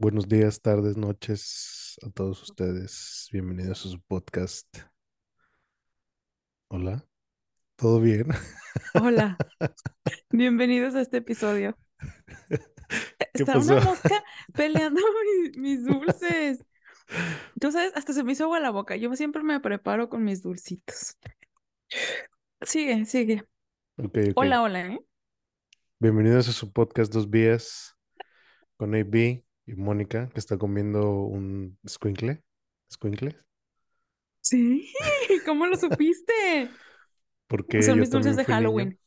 Buenos días, tardes, noches a todos ustedes. Bienvenidos a su podcast. Hola, ¿todo bien? Hola, bienvenidos a este episodio. ¿Qué Está pasó? una mosca peleando mis, mis dulces. Tú sabes, hasta se me hizo agua la boca. Yo siempre me preparo con mis dulcitos. Sigue, sigue. Hola, hola, ¿eh? Bienvenidos a su podcast Dos Vías con AB y Mónica, que está comiendo un squinkle. ¿Squinkle? Sí, ¿cómo lo supiste? Porque Son mis dulces de niño. Halloween.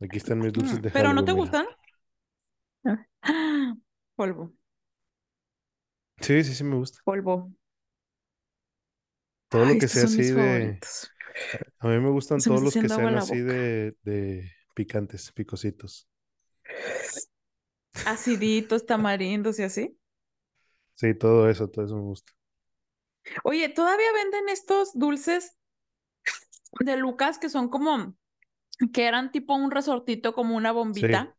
Aquí están mis dulces de ¿Pero no Halloween, te gustan? Ah, Polvo, Sí, sí, sí me gusta. polvo. Todo lo que sea así de... A mí me gustan Se todos los que sean así de, de picantes, picositos. Aciditos, tamarindos y así. Sí, todo eso, todo eso me gusta. Oye, ¿todavía venden estos dulces de Lucas que son como, que eran tipo un resortito como una Sí, bombita?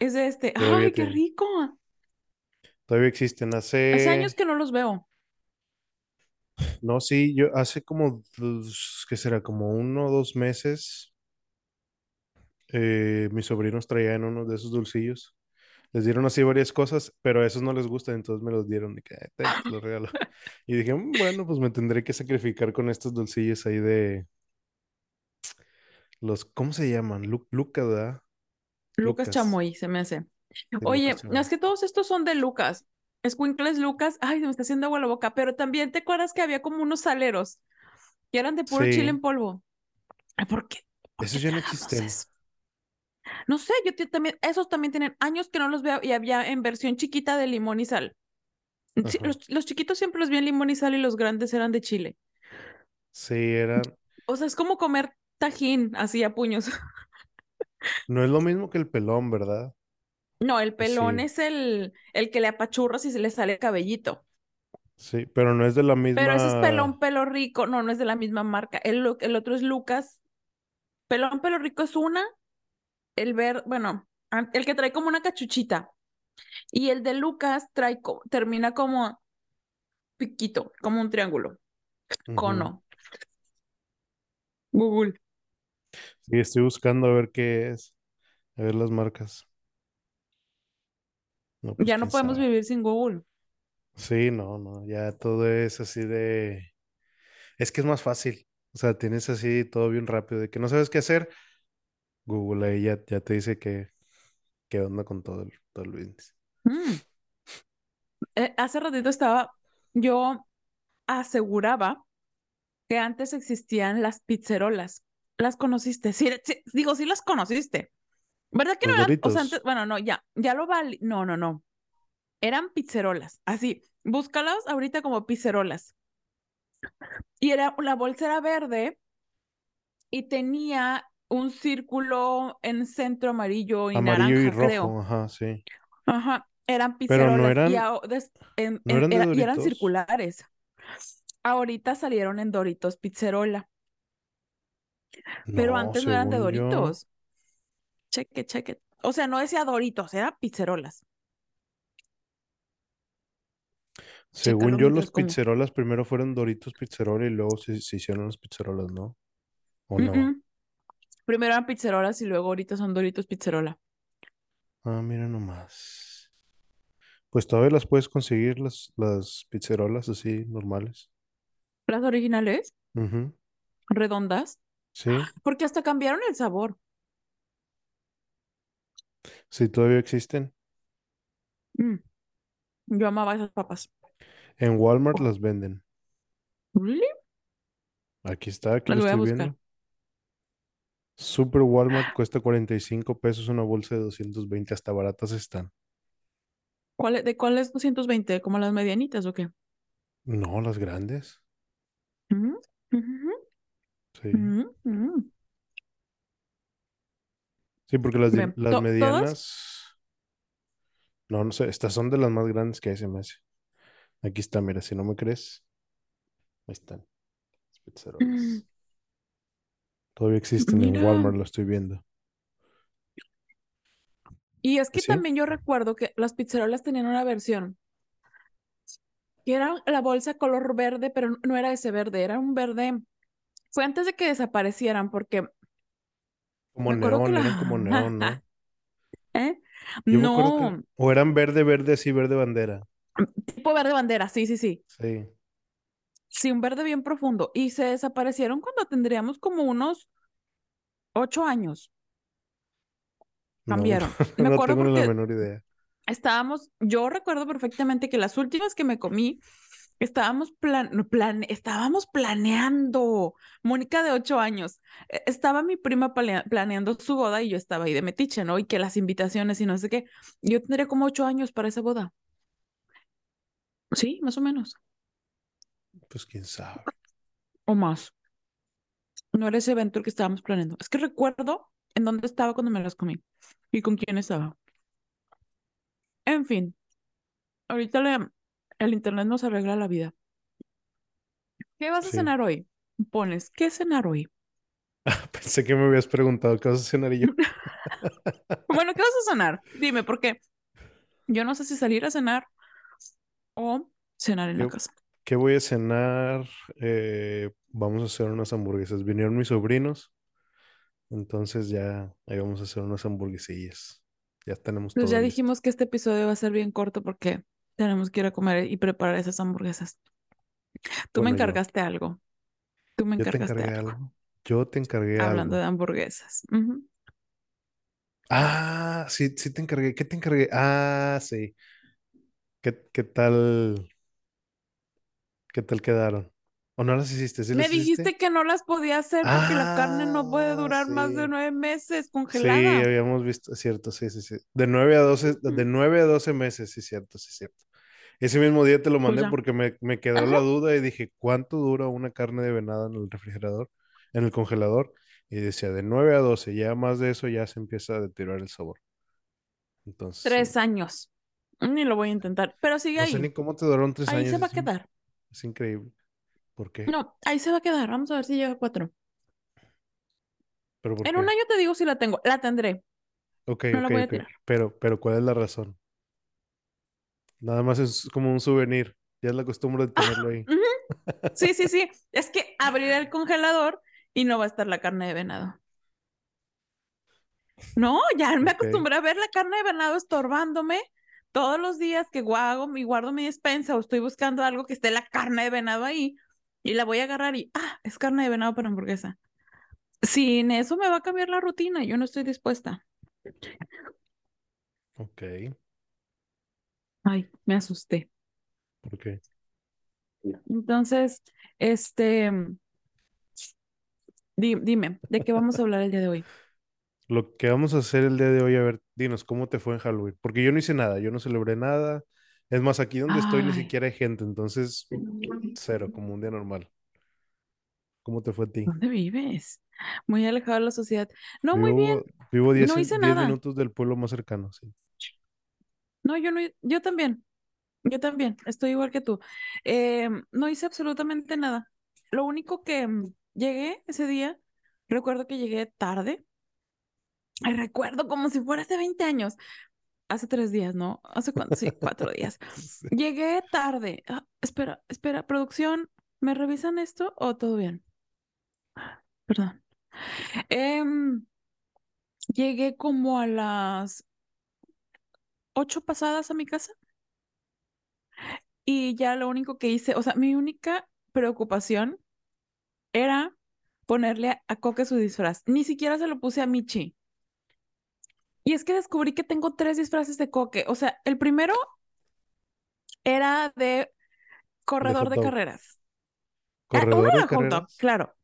Es de este, todavía ¡ay, qué rico! Todavía existen. Hace años Hace, que no los veo. no, sí, yo hace como, ¿qué será? Como uno o dos meses, eh, mis sobrinos traían uno de esos dulcillos. Les dieron así varias cosas, pero a esos no les gustan, entonces me los dieron. De que, "Ah, ten, te los regalo. Y dije, "Mm, bueno, pues me tendré que sacrificar con estos dulcillos ahí de los, ¿cómo se llaman? Lu- Lucas, ¿verdad? Lucas Lucas, Chamoy, se me hace. Oye, es que todos estos son de Lucas. Escuincles Lucas, ay, se me está haciendo agua la boca, pero también te acuerdas que había como unos saleros que eran de puro chile en polvo. ¿Por qué? ¿Por qué esos ya no existen. eso? No sé, yo también, esos también tienen años que no los veo y había en versión chiquita de limón y sal. Sí, los, los chiquitos siempre los vi en limón y sal y los grandes eran de chile. Sí, eran, O sea, es como comer tajín así a puños. no es lo mismo que el pelón, ¿verdad? No, el ¿O pelón sí? es el, el que le apachurras y se le sale cabellito. Sí, pero no es de la Pero ese es pelón misma. pelo rico. No, no es de la misma marca. El, el otro es Lucas. Pelón pelo rico es una. El ver, bueno, el que trae como una cachuchita. Y el de Lucas trae, termina como piquito, como un triángulo. Cono. Google. Sí, estoy buscando a ver qué es, a ver las marcas. No, pues Ya no podemos sabe. vivir sin Google. Sí, no, no, ya todo es así de... Es que es más fácil. O sea, tienes así todo bien rápido, de que no sabes qué hacer. Google ahí ya, ya te dice qué, qué onda con todo el, todo el business. Mm. Eh, hace ratito estaba, yo aseguraba que antes existían las pizzerolas. ¿Las conociste? Sí, sí, digo, sí las conociste. ¿Verdad que no eran? O sea, antes, bueno, no, ya, ya lo vali. No, no, no. Eran pizzerolas. Así, búscalas ahorita como pizzerolas. Y era, la bolsa era verde y tenía un círculo en centro amarillo y Amarillo y naranja, creo. rojo, ajá, sí. Ajá, eran Pero no pizzerolas y, eran, a- des- en- no eran de era- y eran circulares. Ahorita salieron en Doritos Pizzerola, pero No, antes no eran de yo. Doritos. Cheque, cheque. O sea, no decía Doritos, era pizzerolas. Según yo, los como. pizzerolas primero fueron Doritos Pizzerola y luego se, se hicieron las pizzerolas, ¿no? ¿O Mm, no? mm. Primero eran pizzerolas y luego ahorita son Doritos Pizzerola. Ah, mira nomás. Pues todavía las puedes conseguir las, las pizzerolas así normales. Las originales, redondas, Sí, porque hasta cambiaron el sabor. sí, todavía existen. Mm, Yo amaba esas papas. En Walmart las venden. ¿really? Aquí está, aquí Las lo voy a estoy buscar. viendo. Super Walmart cuesta 45 pesos una bolsa de 220, hasta baratas están. ¿Cuál, es- de cuál es 220? ¿Como las medianitas o qué? No, las grandes. Mm, Sí. mm, mm. Sí, porque las, las medianas, no, no sé, estas son de las más grandes que hay, se me hace. Aquí está, mira, si no me crees, ahí están, las Mm. Todavía existen en Mira, Walmart, lo estoy viendo. Y es que ¿Sí? también yo recuerdo que las pizzerolas tenían una versión que era la bolsa color verde, pero no era ese verde, era un verde. Fue antes de que desaparecieran, porque Como neón, eran como neón. ¿no? ¿Eh? Yo que, No, o eran verde, verde, así, verde bandera. tipo verde bandera, sí, sí, sí. Sí. Sí, un verde bien profundo. Y se desaparecieron cuando tendríamos como unos ocho años. No, no, Cambiaron. Me no acuerdo tengo la menor idea. estábamos, yo recuerdo perfectamente que las últimas que me comí, estábamos plan, plan, estábamos planeando. Mónica de ocho años. eh, Estaba mi prima planeando su boda y yo estaba ahí de metiche, ¿no? Y que las invitaciones y no sé qué. Yo tendría como ocho años para esa boda. Sí, más o menos. Pues quién sabe. O más. No era ese evento el que estábamos planeando. Es que recuerdo en dónde estaba cuando me las comí y con quién estaba. En fin, ahorita le- el internet nos arregla la vida. ¿Qué vas a cenar hoy? Pones, ¿qué cenar hoy? Pensé que me habías preguntado qué vas a cenar y yo. Bueno, ¿qué vas a cenar? Dime, porque yo no sé si salir a cenar o cenar en la ¿Qué, casa. Qué voy a cenar? Eh, vamos a hacer unas hamburguesas. Vinieron mis sobrinos, entonces ya ahí vamos a hacer unas hamburguesillas. Ya tenemos Pues todo ya listo. dijimos que este episodio va a ser bien corto porque tenemos que ir a comer y preparar esas hamburguesas. Tú me yo. encargaste algo. Tú me Yo te encargaste encargué algo. algo. Yo te encargué Hablando algo. de hamburguesas. Ah, sí, sí te encargué. ¿Qué te encargué? Ah, sí. ¿Qué, qué tal? ¿Qué tal quedaron? ¿O no las hiciste? ¿Sí Me las hiciste? dijiste que no las podía hacer porque la carne no puede Ah, durar más de sí. nueve meses Sí, congelada. habíamos visto, cierto, sí, sí, sí. De 9 a 12, de. 9 a 12 meses, sí, cierto, sí, cierto. Ese mismo día te lo Pues mandé porque me, me quedó Ajá. la duda y dije, ¿cuánto dura una carne de venado en el refrigerador, en el congelador? Y decía, de 9 a 12, ya más de eso ya se empieza a deteriorar el sabor. Entonces, sí. Tres años. Ni lo voy a intentar. Pero sigue No sé ahí. ni cómo te duraron tres Ahí años, se va a quedar. Es increíble. ¿Por qué? No, ahí se va a quedar. Vamos a ver si llega a cuatro. ¿Pero En un año te digo si la tengo. La tendré. Ok, No la ok, voy a ok. tirar. Pero, pero ¿cuál es la razón? Nada más es como un souvenir. Ya es la costumbre de tenerlo ahí. Sí, sí, sí. Es que abriré el congelador y no va a estar la carne de venado. No, ya me acostumbré a ver la carne de venado estorbándome todos los días que guardo, mi guardo mi despensa o estoy buscando algo que esté la carne de venado ahí y la voy a agarrar y, ah, es carne de venado para hamburguesa. Sin eso me va a cambiar la rutina, yo no estoy dispuesta. Ok. Ay, me asusté. ¿Por qué? Entonces, este, di- dime, ¿de qué vamos a hablar el día de hoy? Lo que vamos a hacer el día de hoy, a ver, dinos, ¿cómo te fue en Halloween? Porque yo no hice nada, yo no celebré nada. Es más, aquí donde estoy ni siquiera hay gente, entonces cero, como un día normal. ¿Cómo te fue a ti? ¿dónde vives? Muy alejado de la sociedad. No, muy bien, Vivo, vivo 10, no hice 10 nada. minutos del pueblo más cercano, sí. No, yo no, yo también, yo también, estoy igual que tú. Eh, no hice absolutamente nada. Lo único que mm, llegué ese día, recuerdo que llegué tarde, recuerdo como si fuera hace 20 años, hace tres días, ¿no? ¿Hace cuánto? Sí, cuatro días. Sí. Llegué tarde. Ah, espera, espera, producción, ¿me revisan esto o todo bien? Perdón. Em, llegué como a las ocho pasadas a mi casa y ya lo único que hice, o sea, mi única preocupación era ponerle a, a Coque su disfraz. Ni siquiera se lo puse a Michi. Y es que descubrí que tengo tres disfraces de Coque. O sea, el primero era de corredor de carreras. Ah, uno ¿Corredor era de carreras? claro.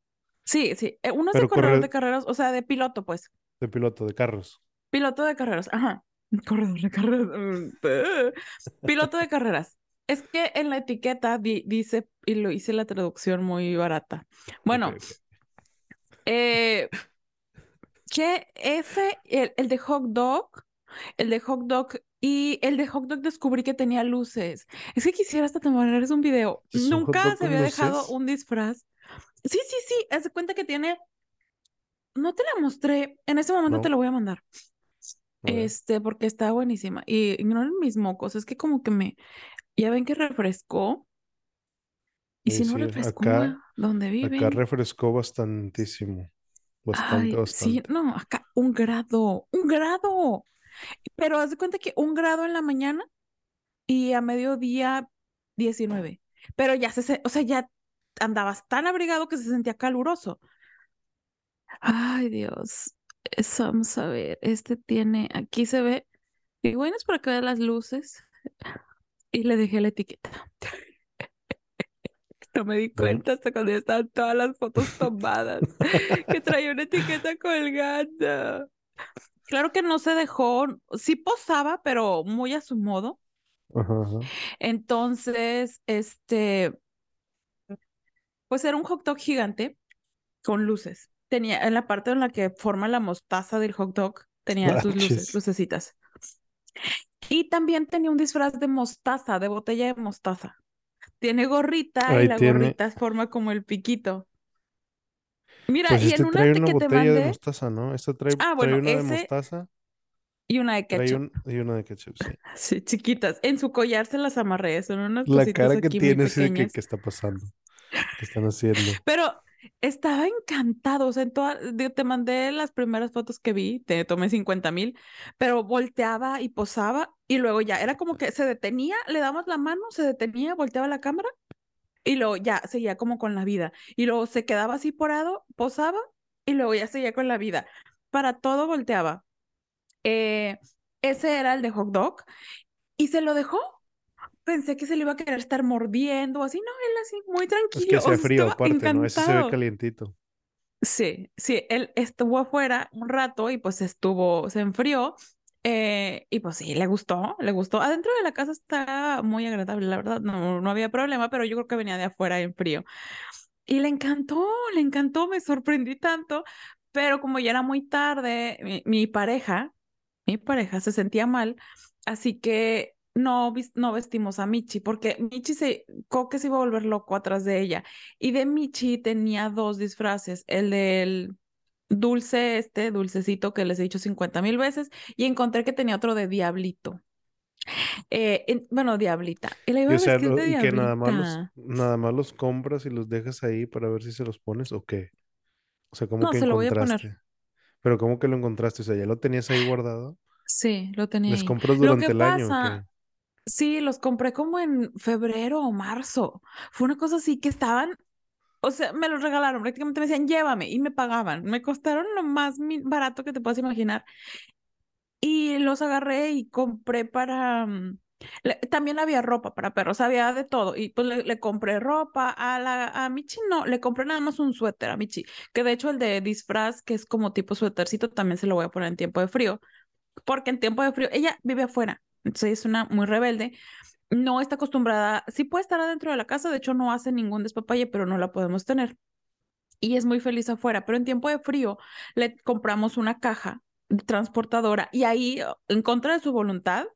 Sí, sí. eh, Uno es de corredor de carreras, o sea, de piloto, pues. de piloto, de carros. Piloto de carreras, ajá. Corredor de carreras. mm, eh. Piloto de carreras. Es que en la etiqueta di- dice, y lo hice la traducción muy barata. Bueno, eh, que ese, el, el de hot dog, el de hot dog y el de hot dog descubrí que tenía luces. Es que quisiera hasta tomarles un video. ¿Es un hot Nunca se había dejado luces? un disfraz. Sí, sí, sí. Haz de cuenta que tiene. No te la mostré. En ese momento te lo voy a mandar. A este, porque está buenísima. Y ignoren mis mocos, es que como que me, ya ven que refrescó, y si no refrescó acá, a donde acá viven, refrescó bastantísimo. Bastante, ay, sí, no, acá un grado, un grado. Pero haz de cuenta que un grado en la mañana y a mediodía 19. Pero ya se, se- o sea, ya andabas tan abrigado que se sentía caluroso. Ay, Dios. Eso, vamos a ver. Este tiene, aquí se ve, y bueno, es para que vean las luces. Y le dejé la etiqueta. No me di cuenta hasta cuando ya estaban todas las fotos tomadas, que traía una etiqueta colgando. Claro que no se dejó, sí posaba, pero muy a su modo. Ajá, ajá. Entonces, este, pues era un hot dog gigante con luces. Tenía en la parte en la que forma la mostaza del hot dog, tenía sus luces, lucecitas. Y también tenía un disfraz de mostaza, de botella de mostaza. Tiene gorrita y la tiene. gorrita forma como el piquito. Mira, Pues y en este una trae te- una que te botella de mandé, mostaza, ¿no? Esta trae, ah, trae bueno, una de ese mostaza, y una de ketchup. un, y una de ketchup, sí. Sí, chiquitas. En su collar se las amarré, son unas La cara que tiene de que. ¿qué está pasando? ¿Qué están haciendo? Pero estaba encantado, o sea, en toda- te mandé las primeras fotos que vi, te tomé 50 mil, pero volteaba y posaba y luego ya, era como que se detenía, le damos la mano, se detenía, volteaba la cámara y luego ya seguía como con la vida. Y luego se quedaba así porado, posaba y luego ya seguía con la vida. Para todo volteaba. Eh, ese era el de hot dog y se lo dejó. Pensé que se lo iba a querer estar mordiendo, así, no, él así, muy Es que tranquilo, o sea, hacía frío aparte, ¿no? Ese se ve encantado. calientito. Sí, sí, él estuvo afuera un rato y pues estuvo, se enfrió eh, y pues sí, le gustó, le gustó. Adentro de la casa está muy agradable, la verdad, no, no había problema, pero yo creo que venía de afuera en frío. Y le encantó, le encantó, me sorprendí tanto, pero como ya era muy tarde, mi, mi pareja, mi pareja se sentía mal, así que no, no vestimos a Michi, porque Michi se, Coque se iba a volver loco atrás de ella. Y de Michi tenía dos disfraces, el del dulce, este dulcecito que les he dicho 50 mil veces, y encontré que tenía otro de Diablito. Eh, en- bueno, Diablita. Y la Y iba o a sea, vestir lo- de y que nada más los, nada más los compras y los dejas ahí para ver si se los pones o qué. O sea, ¿cómo No, que se lo voy a poner. encontraste? Pero ¿cómo que lo encontraste? O sea, ¿ya lo tenías ahí guardado? Sí, lo tenía ¿Les compras Lo durante que el año o pasa, qué? Sí, los compré como en febrero o marzo. Fue una cosa así que estaban, o sea, me los regalaron, prácticamente me decían, llévame, y me pagaban. Me costaron lo más barato que te puedas imaginar. Y los agarré y compré para... mm, también había ropa para perros, había de todo. Y pues le, le compré ropa a la a Michi, no, le compré nada más un suéter a Michi, que de hecho el de disfraz, que es como tipo suétercito, también se lo voy a poner en tiempo de frío porque en tiempo de frío, ella vive afuera, entonces es una muy rebelde, no está acostumbrada, sí puede estar adentro de la casa, de hecho no hace ningún despapalle, pero no la podemos tener. Y es muy feliz afuera, pero en tiempo de frío le compramos una caja transportadora y ahí, en contra de su voluntad,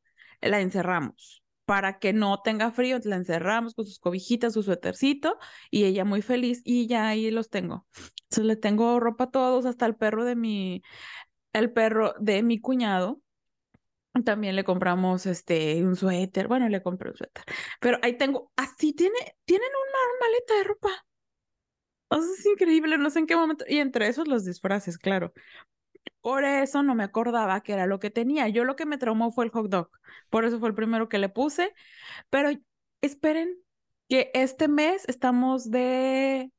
la encerramos. Para que no tenga frío, la encerramos con sus cobijitas, su suétercito, y ella muy feliz, y ya ahí los tengo. Entonces le tengo ropa a todos, hasta el perro de mi, el perro de mi cuñado, también le compramos este un suéter. Bueno, le compré un suéter. Pero ahí tengo, así tiene, tienen una maleta de ropa. O es increíble, no sé en qué momento. Y entre esos los disfraces, claro. Por eso no me acordaba que era lo que tenía. Yo lo que me traumó fue el hot dog. Por eso fue el primero que le puse. Pero esperen que este mes estamos de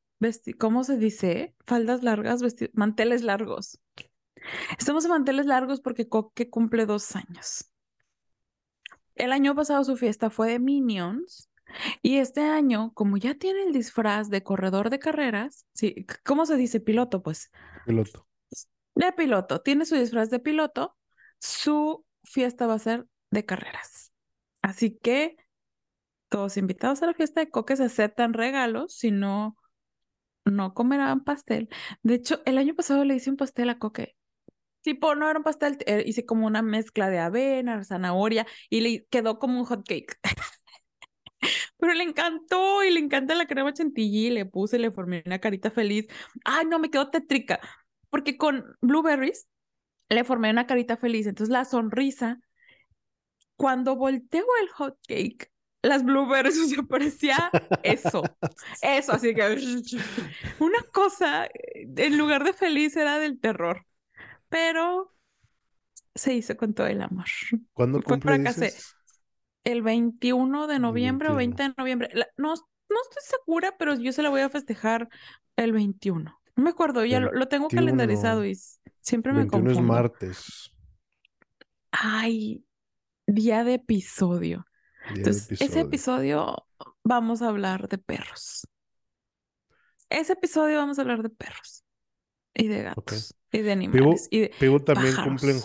¿cómo se dice? Faldas largas, manteles largos. Estamos de manteles largos porque Coque cumple dos años. El año pasado su fiesta fue de Minions y este año, como ya tiene el disfraz de corredor de carreras, sí, ¿cómo se dice? Piloto, pues, Piloto. de piloto, tiene su disfraz de piloto, su fiesta va a ser de carreras. Así que todos invitados a la fiesta de Coque se aceptan regalos, si no, no comerán pastel. De hecho, el año pasado le hice un pastel a Coque. Tipo, no era un pastel, eh, hice como una mezcla de avena, zanahoria y le quedó como un hot cake. Pero le encantó y le encanta la crema chantilly. Le puse, le formé una carita feliz. Ay, no, me quedó tétrica. Porque con blueberries le formé una carita feliz. Entonces la sonrisa, cuando volteo el hot cake, las blueberries, o sea, parecía eso, eso, así que una cosa, en lugar de feliz era del terror, pero se hizo con todo el amor. ¿Cuándo cumple, dices? el 21 de noviembre o 21. 20 de noviembre. La- no, no estoy segura, pero yo se la voy a festejar el 21. No me acuerdo, ya lo, lo tengo 21. calendarizado y siempre me 21 es confundo. martes, Ay, día de episodio. día de Entonces, ese episodio. episodio vamos a hablar de perros. Ese episodio vamos a hablar de perros y de gatos y de Pibu, animales y de Pibu también cumple en,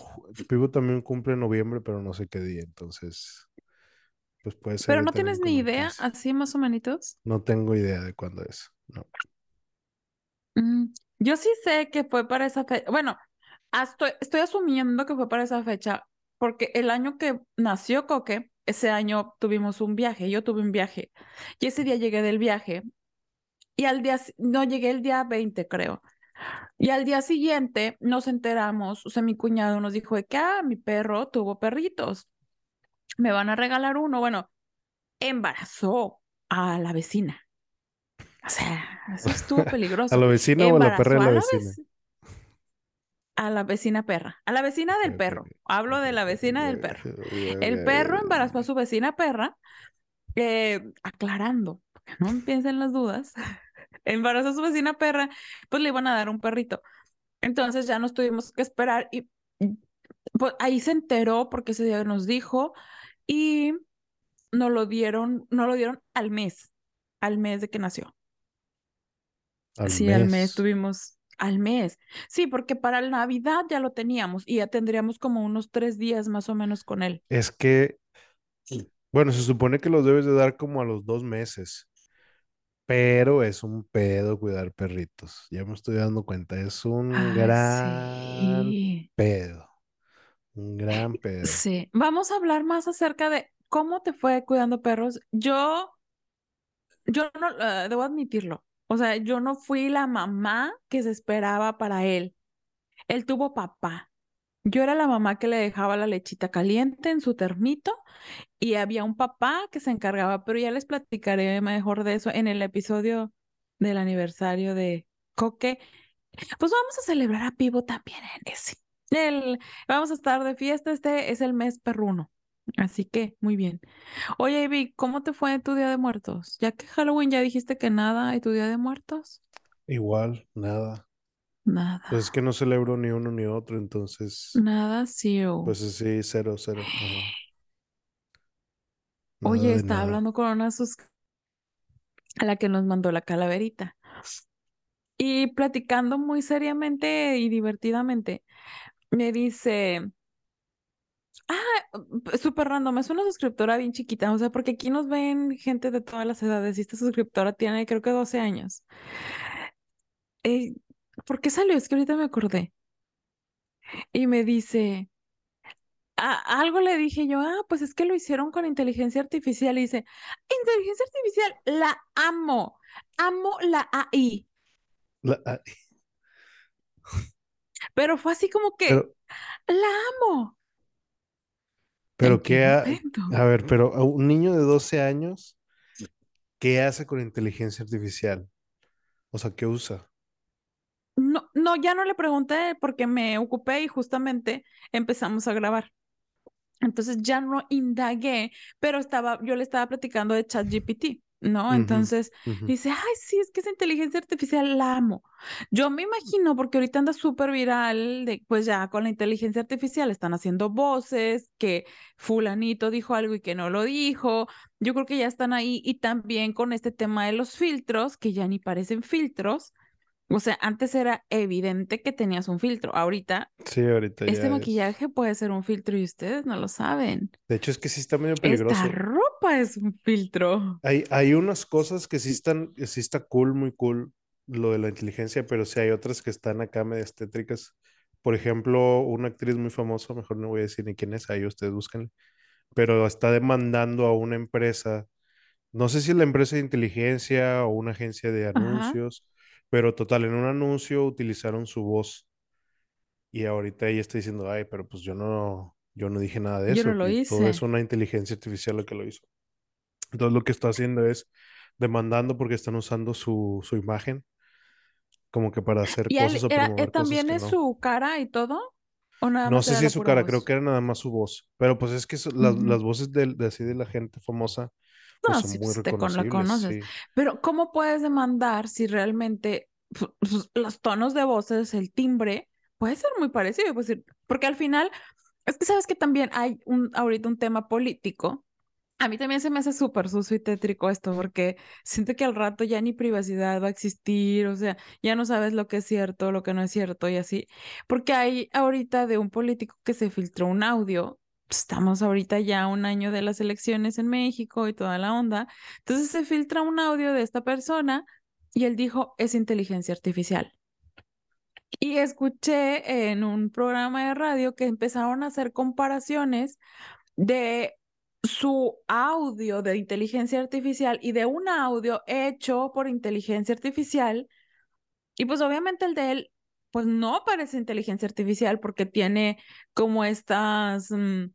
Pibu también cumple en noviembre, pero no sé qué día, entonces, pues puede ser Pero no tienes ni idea, 15. así más o menos. No tengo idea de cuándo es. No. Mm, yo sí sé que fue para esa fecha. Bueno, hasta- estoy asumiendo que fue para esa fecha, porque el año que nació Coque, ese año tuvimos un viaje, yo tuve un viaje, y ese día llegué del viaje, y al día, no llegué el día 20, creo, y al día siguiente nos enteramos, o sea, mi cuñado nos dijo de que, ah, mi perro tuvo perritos, me van a regalar uno, bueno, embarazó a la vecina. O sea, eso estuvo ¿A peligroso. la vecina o a la perra de a la vecina? A la vecina perra, a la vecina del perro. Hablo de la vecina del perro. El perro embarazó a su vecina perra, eh, aclarando, no empiecen las dudas. Embarazó a su vecina perra, pues le iban a dar un perrito. Entonces ya nos tuvimos que esperar y pues, ahí se enteró porque ese día nos dijo y nos lo dieron, nos lo dieron al mes, al mes de que nació. Al Sí, al mes mes. tuvimos, al mes. Sí, porque para la Navidad ya lo teníamos y ya tendríamos como unos tres días más o menos con él. Es que, bueno, se supone que los debes de dar como a los dos meses, pero es un pedo cuidar perritos. Ya me estoy dando cuenta, es un Ah, gran sí, pedo, un gran pedo. sí. Vamos a hablar más acerca de cómo te fue cuidando perros. Yo, yo no, eh, debo admitirlo. O sea, yo no fui la mamá que se esperaba para él. Él tuvo papá. Yo era la mamá que le dejaba la lechita caliente en su termito y había un papá que se encargaba, pero ya les platicaré mejor de eso en el episodio del aniversario de Coque. Pues vamos a celebrar a Pivo también en ese. El, vamos a estar de fiesta, este es el mes perruno. Así que, muy bien. Oye, Ivy, ¿cómo te fue tu Día de Muertos? Ya que Halloween ya dijiste que nada, ¿y tu Día de Muertos? Igual, nada. Nada. Pues es que no celebro ni uno ni otro, entonces, Nada, sí. pues sí, cero, cero. Ajá. Nada Oye, estaba nada. hablando con una sus a la que nos mandó la calaverita. Y platicando muy seriamente y divertidamente, me dice, ah, súper random, es una suscriptora bien chiquita, o sea, porque aquí nos ven gente de todas las edades y esta suscriptora tiene creo que 12 años. Eh, ¿por qué salió? Es que ahorita me acordé. Y me dice, a- algo le dije yo, ah, pues es que lo hicieron con inteligencia artificial. Y dice, inteligencia artificial, la amo, amo la AI. La- ah, Pero fue así como que, pero, la amo. pero ¿En qué a ver, pero a un niño de 12 años, ¿qué hace con inteligencia artificial? O sea, ¿qué usa? No, no, ya no le pregunté porque me ocupé y justamente empezamos a grabar. Entonces ya no indagué, pero estaba, yo le estaba platicando de ChatGPT, ¿no? Entonces dice, ay, sí, es que esa inteligencia artificial la amo. Yo me imagino, porque ahorita anda súper viral, de, pues ya con la inteligencia artificial están haciendo voces, que fulanito dijo algo y que no lo dijo. Yo creo que ya están ahí y también con este tema de los filtros, que ya ni parecen filtros. O sea, antes era evidente que tenías un filtro. Ahorita, Sí, ahorita este ya es. maquillaje puede ser un filtro y ustedes no lo saben. De hecho, es que sí está medio Esta peligroso. ropa es un filtro. Hay, hay unas cosas que sí están, sí está cool, muy cool, lo de la inteligencia, pero sí hay otras que están acá medio tétricas. Por ejemplo, una actriz muy famosa, mejor no voy a decir ni quién es, ahí ustedes buscan, pero está demandando a una empresa, no sé si es la empresa de inteligencia o una agencia de Ajá. Pero total, en un anuncio utilizaron su voz y ahorita ella está diciendo, ay, pero pues yo no, yo no dije nada de Yo no eso, lo y todo es hice. una inteligencia artificial lo que lo hizo. Entonces lo que está haciendo es demandando porque están usando su, su imagen como que para hacer ¿Y él cosas era, cosas también que es no. su cara y todo? ¿O nada No más sé si es su cara, creo que era nada más su voz, pero pues es que eso- las, las voces de, así de la gente famosa pues No, son sí, muy pues te con la reconocibles, conoces. sí. Pero ¿cómo puedes demandar si realmente los tonos de voces, el timbre, puede ser muy parecido? Pues, porque al final, es que sabes que también hay un, ahorita un tema político. A mí también se me hace súper sucio y tétrico esto, porque siento que al rato ya ni privacidad va a existir, o sea, ya no sabes lo que es cierto, lo que no es cierto y así. Porque hay ahorita de un político que se filtró un audio, estamos ahorita ya un año de las elecciones en México y toda la onda, entonces se filtra un audio de esta persona y él dijo, es inteligencia artificial. Y escuché en un programa de radio que empezaron a hacer comparaciones de su audio de inteligencia artificial y de un audio hecho por inteligencia artificial. Y pues obviamente el de él, pues no parece inteligencia artificial porque tiene como estas, mm,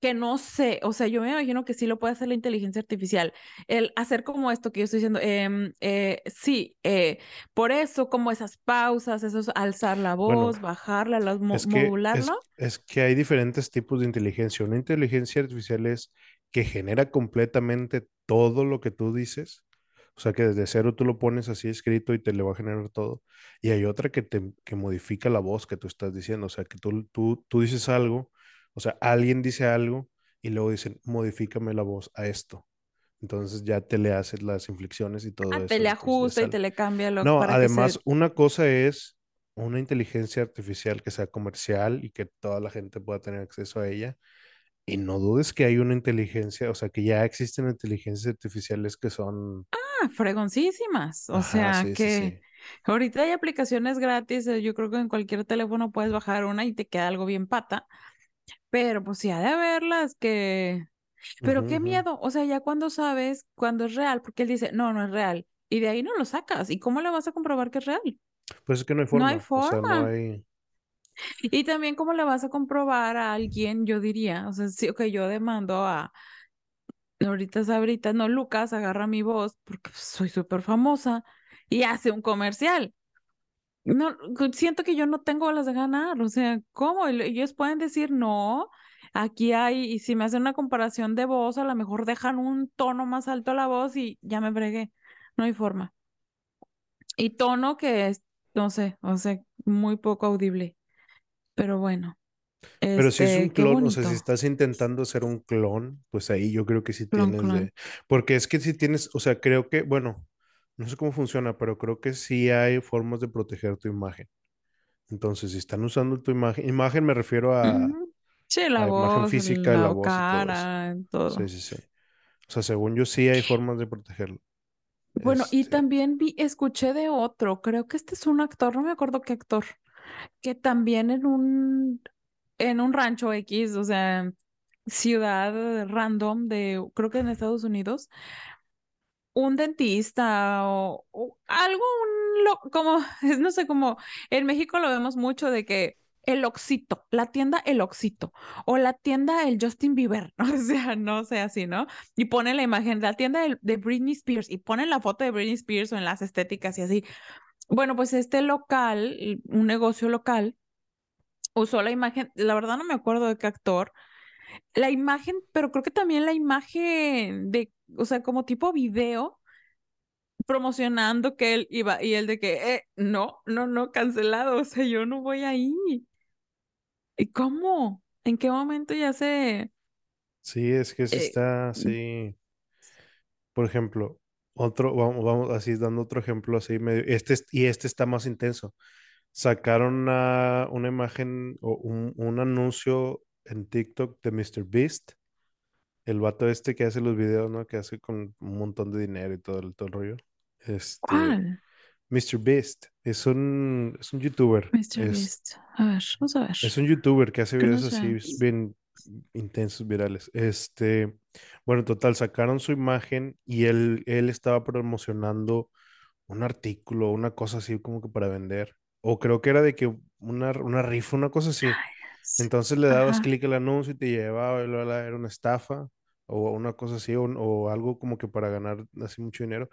que no sé, o sea, yo me imagino que sí lo puede hacer la inteligencia artificial. El hacer como esto que yo estoy diciendo, em, eh, sí, eh, por eso como esas pausas, esos alzar la Bueno, voz, bajarla, las mo- es que, modularlo. es, es que hay diferentes tipos de inteligencia. Una inteligencia artificial es que genera completamente todo lo que tú dices. O sea que desde cero tú lo pones así escrito y te le va a generar todo. Y hay otra que te que modifica la voz que tú estás diciendo. O sea que tú, tú, tú dices algo, o sea, alguien dice algo y luego dicen, modifícame la voz a esto. Entonces ya te le haces las inflexiones y Ah, todo te eso. le Entonces ya ajusta y te le cambia lo No, para que además, se una cosa es una inteligencia artificial que sea comercial y que toda la gente pueda tener acceso a ella. Y no dudes que hay una inteligencia, o sea, que ya existen inteligencias artificiales que son, Ah, fregoncísimas. O ajá, sea sí, sí, que sí. ahorita hay aplicaciones gratis. eh, Yo creo que en cualquier teléfono puedes bajar una y te queda algo bien pata. Pero pues sí ha de haberlas que. Pero qué miedo. O sea, ya cuando sabes cuando es real, porque él dice, no, no es real. Y de ahí no lo sacas. ¿Y cómo le vas a comprobar que es real? Pues es que no hay No hay forma, o sea, no forma. hay, Y también cómo le vas a comprobar a alguien, yo diría, o sea, sí, ok, yo demando a, ahorita Sabrita, no, Lucas agarra mi voz porque pues, soy súper famosa y hace un comercial. No, siento que yo no tengo las de ganar, o sea, ¿cómo? Ellos pueden decir no, aquí hay, y si me hacen una comparación de voz, a lo mejor dejan un tono más alto a la voz y ya me bregué, no hay forma. Y tono que es, no sé, o sea, muy poco audible, pero bueno, pero si es un este, clon, o sea, si estás intentando ser un clon, pues ahí yo creo que sí clon, tienes clon. de, porque es que si tienes, o sea, creo que, bueno, no sé cómo funciona, pero creo que sí hay formas de proteger tu imagen. Entonces, si están usando tu imagen, imagen me refiero a. Sí, la a imagen voz, física la la voz y todo eso. cara, Sí, todo. sí, sí. O sea, según yo sí hay formas de protegerlo. Bueno, y Este, también vi, escuché de otro, creo que este es un actor, no me acuerdo qué actor, que también en un, en un rancho X, o sea, ciudad random de, creo que en Estados Unidos, un dentista o, o algo, un lo- como, no sé, como en México lo vemos mucho de que el Oxito, la tienda El Oxito o la tienda El Justin Bieber, o sea, no sé así, ¿no? Y pone la imagen, la tienda del- de, Britney Spears y ponen la foto de Britney Spears o en las estéticas y así. Bueno, pues este local, un negocio local, usó la imagen, la verdad no me acuerdo de qué actor, la imagen, pero creo que también la imagen de, o sea, como tipo video promocionando que él iba y él de que, eh, no, no, no, cancelado, o sea, yo no voy ahí. ¿Y cómo? ¿En qué momento ya se... sí, es que sí eh, está así. Por ejemplo, otro, vamos, vamos así dando otro ejemplo así medio. Este es- y este está más intenso. Sacaron una, una imagen o un, un anuncio en TikTok de Mr. Beast, el vato este que hace los videos, ¿no? Que hace con un montón de dinero y todo el, todo el rollo. Este, ¿Cuál? Mr. Beast es un, es un youtuber. Mr. Es, Beast. A ver, vamos a ver. es un youtuber que hace videos así bien intensos, virales. Este, bueno, total, sacaron su imagen y él, él estaba promocionando un artículo, una cosa así como que para vender. o creo que era de que una, una rifa, una cosa así. Ay. Entonces le dabas Ajá. clic al anuncio y te llevaba, era una estafa o una cosa así, o, o algo como que para ganar así mucho dinero.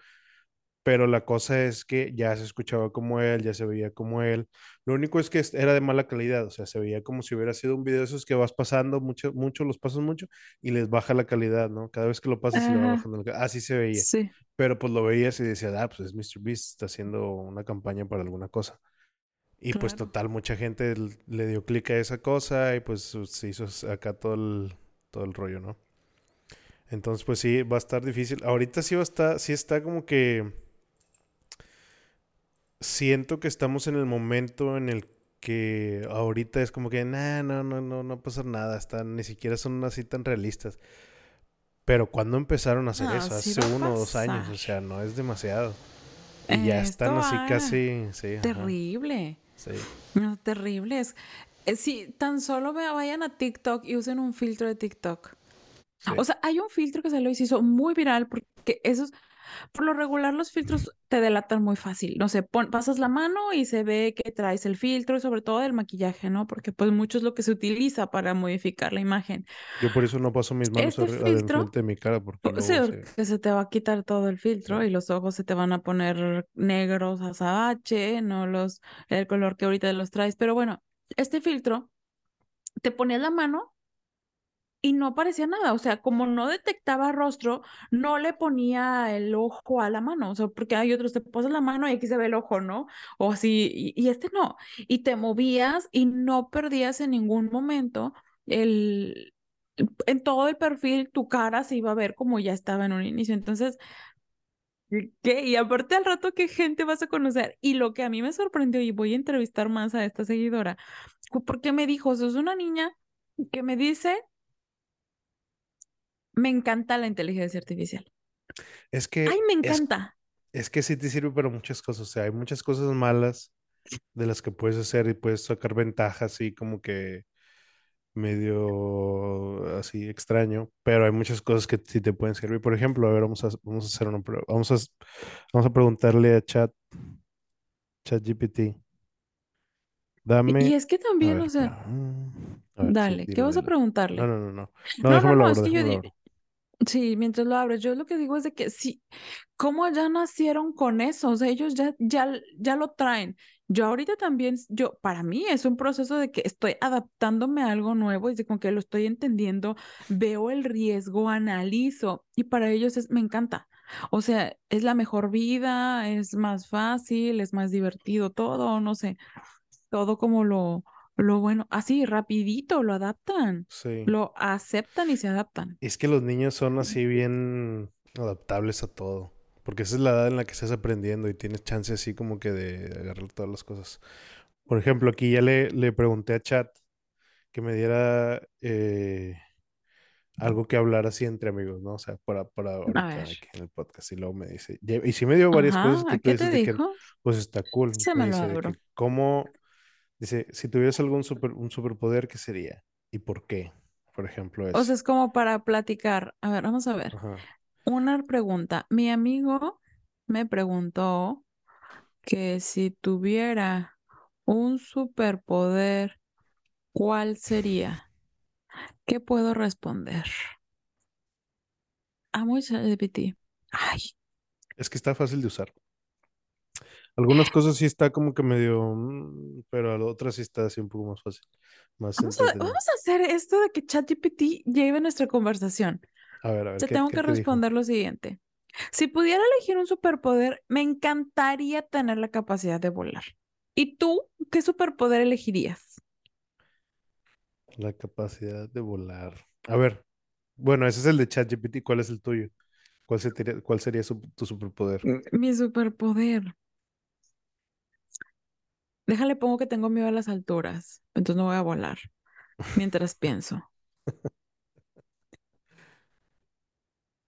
Pero la cosa es que ya se escuchaba como él, ya se veía como él. Lo único es que era de mala calidad, o sea, se veía como si hubiera sido un video de esos que vas pasando mucho, mucho, los pasas mucho y les baja la calidad, ¿no? Cada vez que lo pasas se le va bajando la calidad. Así se veía. Sí, Pero pues lo veías y decías, ah, pues es Mr. Beast, está haciendo una campaña para alguna cosa. Y pues total, mucha gente le dio clic a esa cosa y pues se hizo acá todo el, todo el rollo, ¿no? Entonces, pues sí, va a estar difícil. Ahorita sí va a estar, sí está como que siento que estamos en el momento en el que ahorita es como que, nah, no, no, no, no va a pasar nada, están, ni siquiera son así tan realistas. Pero cuando empezaron a hacer Ah, eso? Hace uno o dos años, o sea, no es demasiado. Y ya están así casi, sí, ajá, terrible. Sí, No, terrible. Es, eh, sí, tan solo vayan a TikTok y usen un filtro de TikTok. sí. O sea, hay un filtro que se hizo muy viral porque esos, por lo regular, los filtros te delatan muy fácil. No sé, pon- pasas la mano y se ve que traes el filtro y sobre todo el maquillaje, ¿no? Porque pues mucho es lo que se utiliza para modificar la imagen. Yo por eso no paso mis manos Este filtro, de mi cara, porque sí, se... se te va a quitar todo el sí. filtro y los ojos se te van a poner negros azabache, no los, el color que ahorita los traes. Pero bueno, este filtro, te ponías la mano y no parecía nada, o sea, como no detectaba rostro, no le ponía el ojo a la mano, o sea, porque hay otros, te pones la mano y aquí se ve el ojo, ¿no? O así, y, este no, y te movías y no perdías en ningún momento el, en todo el perfil, tu cara se iba a ver como ya estaba en un inicio, entonces, ¿qué? Y aparte al rato, ¿qué gente vas a conocer? Y lo que a mí me sorprendió, y voy a entrevistar más a esta seguidora, porque me dijo, sos una niña que me dice Me encanta la inteligencia artificial. Es Ay, que, me es, encanta. es que sí te sirve para muchas cosas, o sea, hay muchas cosas malas de las que puedes hacer y puedes sacar ventajas así como que medio así extraño, pero hay muchas cosas que sí te pueden servir. Por ejemplo, a ver, vamos a, vamos a hacer una prueba. Vamos a, vamos a preguntarle a Chat, ChatGPT, Y, y dame, es que también, ver, o sea, sí, dale, ¿qué vas a. No, preguntarle? no, no, no. No, No, no, déjamelo no, abro, es que yo. Sí, mientras lo abres, yo lo que digo es de que sí, ¿cómo ya nacieron con eso? O sea, ellos ya, ya, ya lo traen. Yo ahorita también, yo, para mí es un proceso de que estoy adaptándome a algo nuevo y de como que lo estoy entendiendo, veo el riesgo, analizo y para ellos es, me encanta. O sea, es la mejor vida, es más fácil, es más divertido todo, no sé. todo como lo, lo bueno, así rapidito lo adaptan, Sí. lo aceptan y se adaptan. Es que los niños son así bien adaptables a todo. Porque esa es la edad en la que estás aprendiendo y tienes chance así como que de agarrar todas las cosas. Por ejemplo, aquí ya le, le pregunté a Chat que me diera eh, algo que hablar así entre amigos, ¿no? O sea, para, para ahorita aquí en el podcast. Y luego me dice, y sí me dio varias cosas que ¿qué dices te de que, dijo? pues está cool. Se Me dice que, ¿cómo? Dice, si tuvieras algún super, un superpoder, ¿qué sería? ¿Y por qué? Por ejemplo, O eso. sea, es como para platicar. A ver, vamos a ver. Ajá. Una pregunta. Mi amigo me preguntó que si tuviera un superpoder, ¿cuál sería? ¿Qué puedo responder? Amo ChatGPT. Ay, Es que está fácil de usar. Algunas cosas sí está como que medio, mm, pero a la otra sí está así un poco más fácil, más vamos a, entretenido. vamos a hacer esto de que ChatGPT lleve nuestra conversación. A ver, a ver, Te ¿qué, tengo qué que te dijo? responder lo siguiente. Si pudiera elegir un superpoder, me encantaría tener la capacidad de volar. ¿Y tú qué superpoder elegirías? La capacidad de volar. A ver, bueno, ese es el de ChatGPT. ¿Cuál es el tuyo? ¿Cuál sería, cuál sería su- tu superpoder? Mm, Mi superpoder. Déjale, pongo que tengo miedo a las alturas, entonces no voy a volar mientras pienso.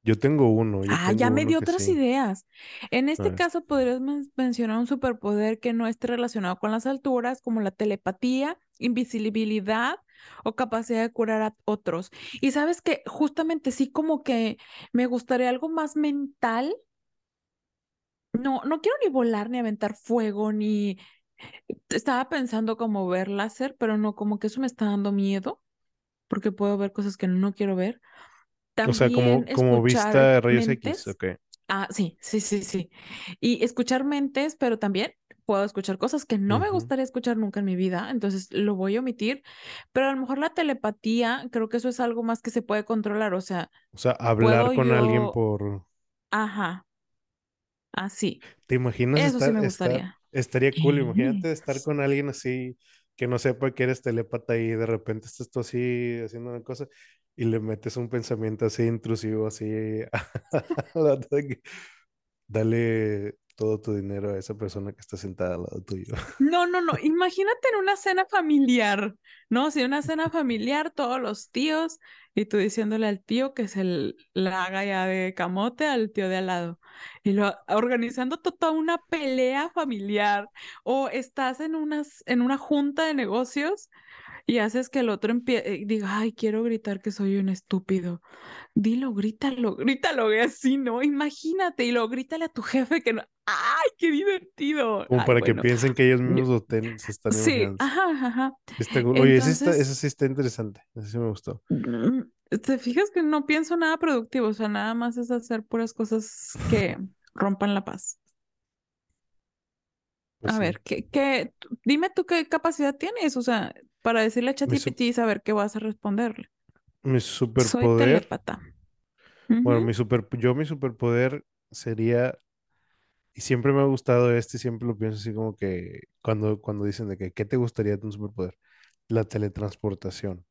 Yo tengo uno, yo Ah, ya me dio otras sí. ideas. En este caso, podrías men- mencionar un superpoder que no esté relacionado con las alturas, como la telepatía, invisibilidad o capacidad de curar a otros. Y sabes que justamente sí, como que me gustaría algo más mental. No, no quiero ni volar, ni aventar fuego, ni... Estaba pensando como ver láser, pero no, como que eso me está dando miedo, porque puedo ver cosas que no quiero ver. O sea, También como, como vista de rayos X, ok. Ah, sí, sí, sí, sí. Y escuchar mentes, pero también puedo escuchar cosas que no me gustaría escuchar nunca en mi vida, entonces lo voy a omitir. Pero a lo mejor la telepatía, creo que eso es algo más que se puede controlar. O sea, O sea, hablar con alguien por... ajá, así. ¿Te imaginas Eso sí me estar, gustaría. Estaría cool, imagínate estar con alguien así que no sepa que eres telépata y de repente estás tú así haciendo una cosa y le metes un pensamiento así intrusivo, así, dale todo tu dinero a esa persona que está sentada al lado tuyo. No, no, no. Imagínate en una cena familiar, ¿no? Si una cena familiar, todos los tíos, y tú diciéndole al tío que se la haga ya de camote al tío de al lado. Y lo organizando to- toda una pelea familiar. O estás en unas, en una junta de negocios y haces que el otro empie- diga, ay, quiero gritar que soy un estúpido. Dilo, grítalo, grítalo, y así, ¿no? Imagínate, y lo grítale a tu jefe que no. ¡Ay, qué divertido! Como Ay, para que bueno. piensen que ellos mismos lo ten- se están Sí, imaginando. ajá, ajá. Está. Oye, ese está, Entonces, ese sí está interesante. Ese sí me gustó. Te fijas que no pienso nada productivo, o sea, nada más es hacer puras cosas que rompan la paz. Pues A sí. ver, ¿qué, qué, dime tú qué capacidad tienes, o sea, para decirle a ChatGPT y saber qué vas a responderle. mi Soy superpoder. telépata. Bueno, Ujú. mi super, yo mi superpoder sería, y siempre me ha gustado este, siempre lo pienso así como que cuando, cuando dicen de que, ¿qué te gustaría de un superpoder? La teletransportación.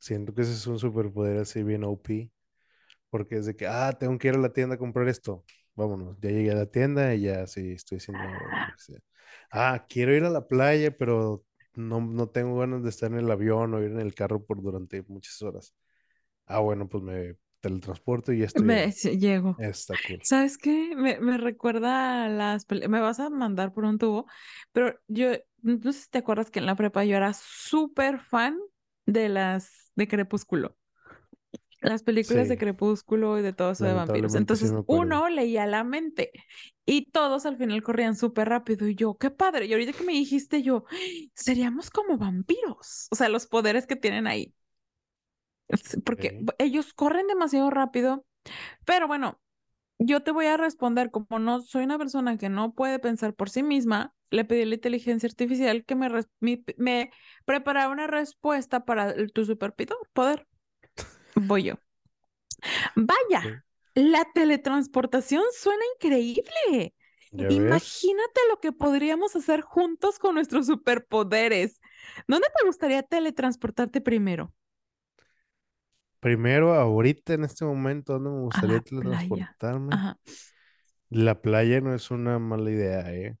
Siento que ese es un superpoder así bien OP, porque es de que, ah, tengo que ir a la tienda a comprar esto. Vámonos, ya llegué a la tienda y ya sí, estoy haciendo. Ah, quiero ir a la playa, pero no, no tengo ganas de estar en el avión o ir en el carro por durante muchas horas. Ah, bueno, pues me teletransporto y ya estoy Me, llego. Está cool. ¿Sabes qué? Me, me recuerda a las... Me vas a mandar por un tubo, pero yo, no sé si te acuerdas que en la prepa yo era súper fan de las de Crepúsculo, las películas de Crepúsculo y de todo eso de vampiros. sí Entonces, uno leía la mente y todos al final corrían súper rápido y yo, qué padre. Y ahorita que me dijiste yo, seríamos como vampiros, o sea, los poderes que tienen ahí, porque ellos corren demasiado rápido, pero bueno. Yo te voy a responder, como no soy una persona que no puede pensar por sí misma, le pedí a la inteligencia artificial que me, mi- me preparara una respuesta para tu superpoder. Voy yo. Vaya, la teletransportación suena increíble. Imagínate lo que podríamos hacer juntos con nuestros superpoderes. ¿Dónde te gustaría teletransportarte primero? Primero, ahorita en este momento, ¿dónde me gustaría playa. teletransportarme? La playa no es una mala idea, ¿eh?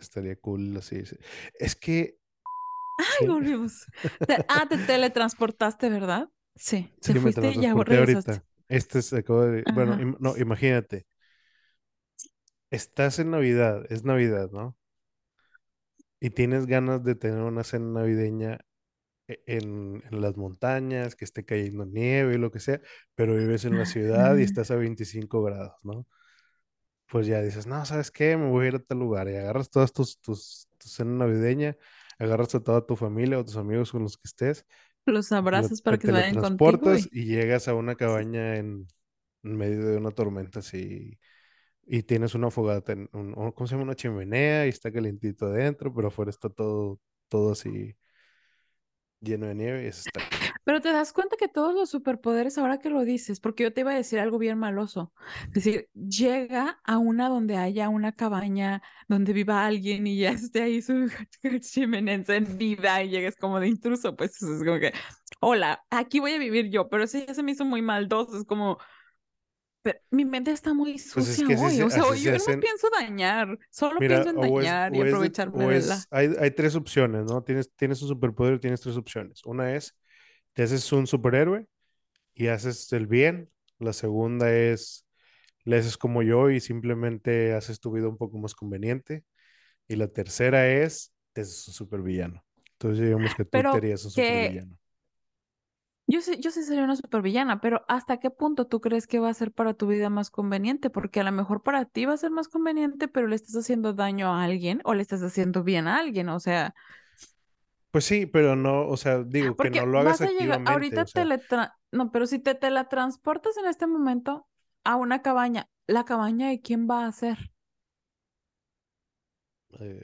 Estaría cool así. sí. Es que, Ay, volvimos. Ah, te teletransportaste, ¿verdad? Sí, te sí me fuiste y ya ahorita. Este se acaba de... Bueno, Ajá. im- no, imagínate, estás en Navidad, es Navidad, ¿no? Y tienes ganas de tener una cena navideña e- en, en las montañas, que esté cayendo nieve y lo que sea, pero vives en la ciudad y estás a 25 grados, ¿no? Pues ya dices, no, ¿sabes qué? Me voy a ir a tal lugar y agarras todas tus, tus, tu cena navideña, agarras a toda tu familia o tus amigos con los que estés, Los te para que se vayan contigo y y llegas a una cabaña en, en medio de una tormenta así y tienes una fogata, en un, un- ¿cómo se llama? Una chimenea y está calientito adentro, pero afuera está todo, todo así lleno de nieve y eso está. Pero te das cuenta que todos los superpoderes, ahora que lo dices, porque yo te iba a decir algo bien maloso, decir, llega a una donde haya una cabaña donde viva alguien y ya esté ahí su chimenea encendida y llegues como de intruso, pues es como que, hola, aquí voy a vivir yo, pero eso ya se me hizo muy maldoso, es como, pero mi mente está muy Pues es sucia que así hoy, se, o sea, hoy se yo no pienso dañar, solo pienso en es, dañar y o es de, aprovecharme la... es, hay, hay tres opciones, ¿no? Tienes, tienes un superpoder y tienes tres opciones. Una es, te haces un superhéroe y haces el bien. La segunda es, le haces como yo y simplemente haces tu vida un poco más conveniente. Y la tercera es, te haces un supervillano. Entonces digamos que tú Pero harías un que supervillano. Yo sí, yo sí sería una supervillana, pero ¿hasta qué punto tú crees que va a ser para tu vida más conveniente? Porque a lo mejor para ti va a ser más conveniente, pero le estás haciendo daño a alguien o le estás haciendo bien a alguien. O sea, Pues sí, pero no, o sea, digo que no lo hagas vas a llegar, activamente, o ahorita sea, teletra, no, pero si te teletransportas en este momento a una cabaña, ¿la cabaña de quién va a ser? eh,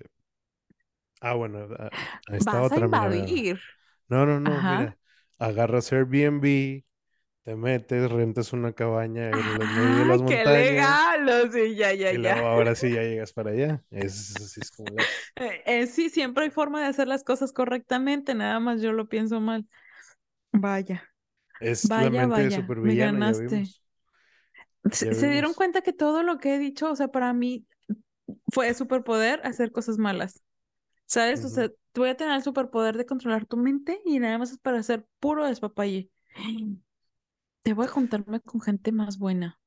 ah, bueno, ah, está Vas a otra, mira. invadir. No, no, no, Ajá. mira, agarras Airbnb, te metes, rentas una cabaña en el medio de ¡Ay, las qué montañas legal! Oh, sí, ya, ya, y luego ya. ahora sí ya llegas para allá. Es, así es como. Eh, eh, sí, siempre hay forma de hacer las cosas correctamente, nada más yo lo pienso mal. Vaya, Es la vaya, mente de vaya, me supervillano, ya ganaste. vimos, ¿Se, ya se dieron cuenta que todo lo que he dicho, o sea, para mí fue superpoder hacer cosas malas? ¿Sabes? O sea, voy a tener el superpoder de controlar tu mente y nada más es para hacer puro despapalle. Te voy a juntarme con gente más buena.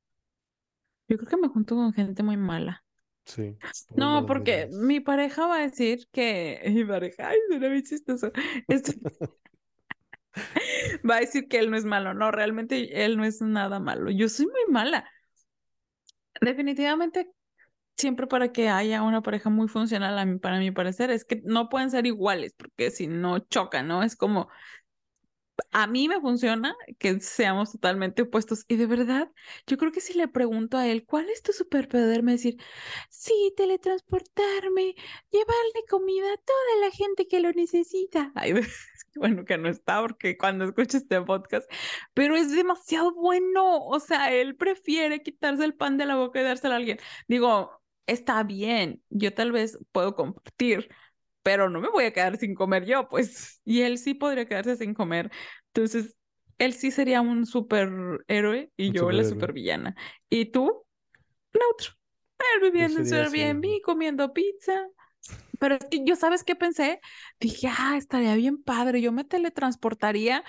Yo creo que me junto con gente muy mala. Sí, No, porque miradas. mi pareja va a decir que, mi pareja, ay, suena bien chistoso. Este, va a decir que él no es malo. No, realmente él no es nada malo. Yo soy muy mala. Definitivamente, siempre para que haya una pareja muy funcional, a mí, para mi parecer, es que no pueden ser iguales, porque si no chocan, ¿no? Es como a mí me funciona que seamos totalmente opuestos. Y de verdad, yo creo que si le pregunto a él, ¿cuál es tu superpoder? Me decir, sí, teletransportarme, llevarle comida a toda la gente que lo necesita. Ay, bueno, que no está porque cuando escucho este podcast, pero es demasiado bueno. O sea, él prefiere quitarse el pan de la boca y dárselo a alguien. Digo, está bien, yo tal vez puedo compartir pero no me voy a quedar sin comer yo, pues, y él sí podría quedarse sin comer. Entonces, él sí sería un superhéroe y Un yo la superhéroe. supervillana. ¿Y tú? Neutro. Él viviendo en su sería así. Airbnb, comiendo pizza. Pero es que yo, ¿sabes qué pensé? Dije, ah, estaría bien padre. Yo me teletransportaría,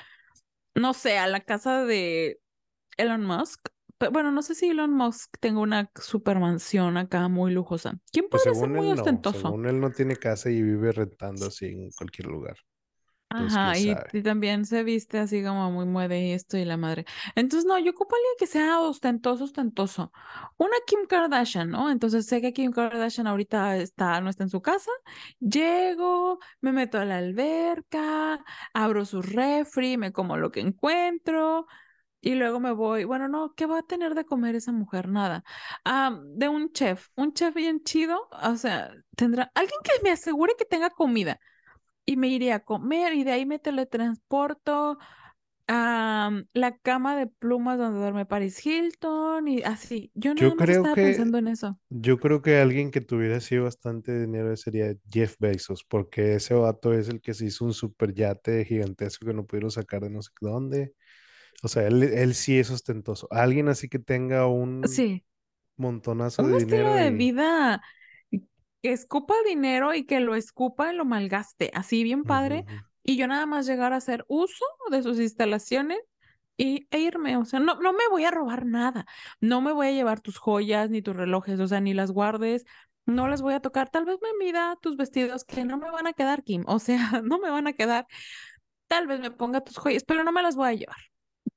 no sé, a la casa de Elon Musk. Pe- Bueno, no sé si Elon Musk tenga una supermansión acá muy lujosa. ¿Quién Pues podría ser muy él no, ostentoso? según él no tiene casa y vive rentando así en cualquier lugar. Entonces, Ajá, y también se viste así como muy mueve esto y la madre. Entonces, no, yo ocupo a alguien que sea ostentoso, ostentoso. Una Kim Kardashian, ¿no? Entonces sé que Kim Kardashian ahorita está, no está en su casa. Llego, me meto a la alberca, abro su refri, me como lo que encuentro y luego me voy. Bueno, no, ¿qué va a tener de comer esa mujer? Nada. Ah, de un chef, un chef bien chido, o sea, tendrá alguien que me asegure que tenga comida y me iré a comer y de ahí me teletransporto a la cama de plumas donde duerme Paris Hilton y así. Yo creo estaba que, pensando en eso. yo creo que alguien que tuviera así bastante dinero sería Jeff Bezos, porque ese vato es el que se hizo un super yate gigantesco que no pudieron sacar de no sé dónde. O sea, él, él sí es ostentoso. Alguien así que tenga un Sí, montonazo un de estilo dinero de y... vida que escupa dinero y que lo escupa y lo malgaste, así bien padre. Y yo nada más llegar a hacer uso de sus instalaciones y, e irme. O sea, no, no me voy a robar nada. No me voy a llevar tus joyas ni tus relojes, o sea, ni las guardes. No las voy a tocar. Tal vez me mida tus vestidos que no me van a quedar, Kim. O sea, no me van a quedar. Tal vez me ponga tus joyas, pero no me las voy a llevar.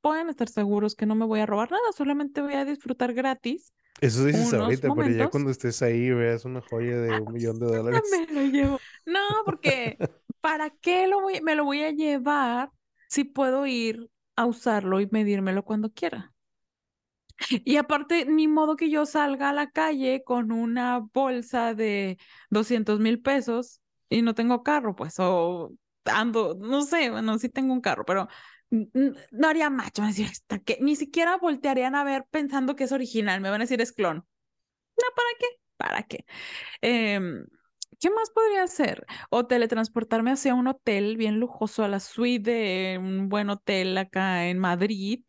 Pueden estar seguros que no me voy a robar nada, solamente voy a disfrutar gratis Eso dices ahorita, pero ya momentos cuando estés ahí veas una joya de un millón de dólares. me lo llevo. No, porque ¿para qué lo voy, me lo voy a llevar si puedo ir a usarlo y medírmelo cuando quiera? Y aparte, ni modo que yo salga a la calle con una bolsa de doscientos mil pesos y no tengo carro, pues, o ando, no sé, bueno, sí tengo un carro, pero no haría macho, "Esta que ni siquiera voltearían a ver pensando que es original, me van a decir es clon. No, ¿para qué? ¿Para qué? Em, ¿qué más podría hacer? O teletransportarme hacia un hotel bien lujoso, a la suite de un buen hotel acá en Madrid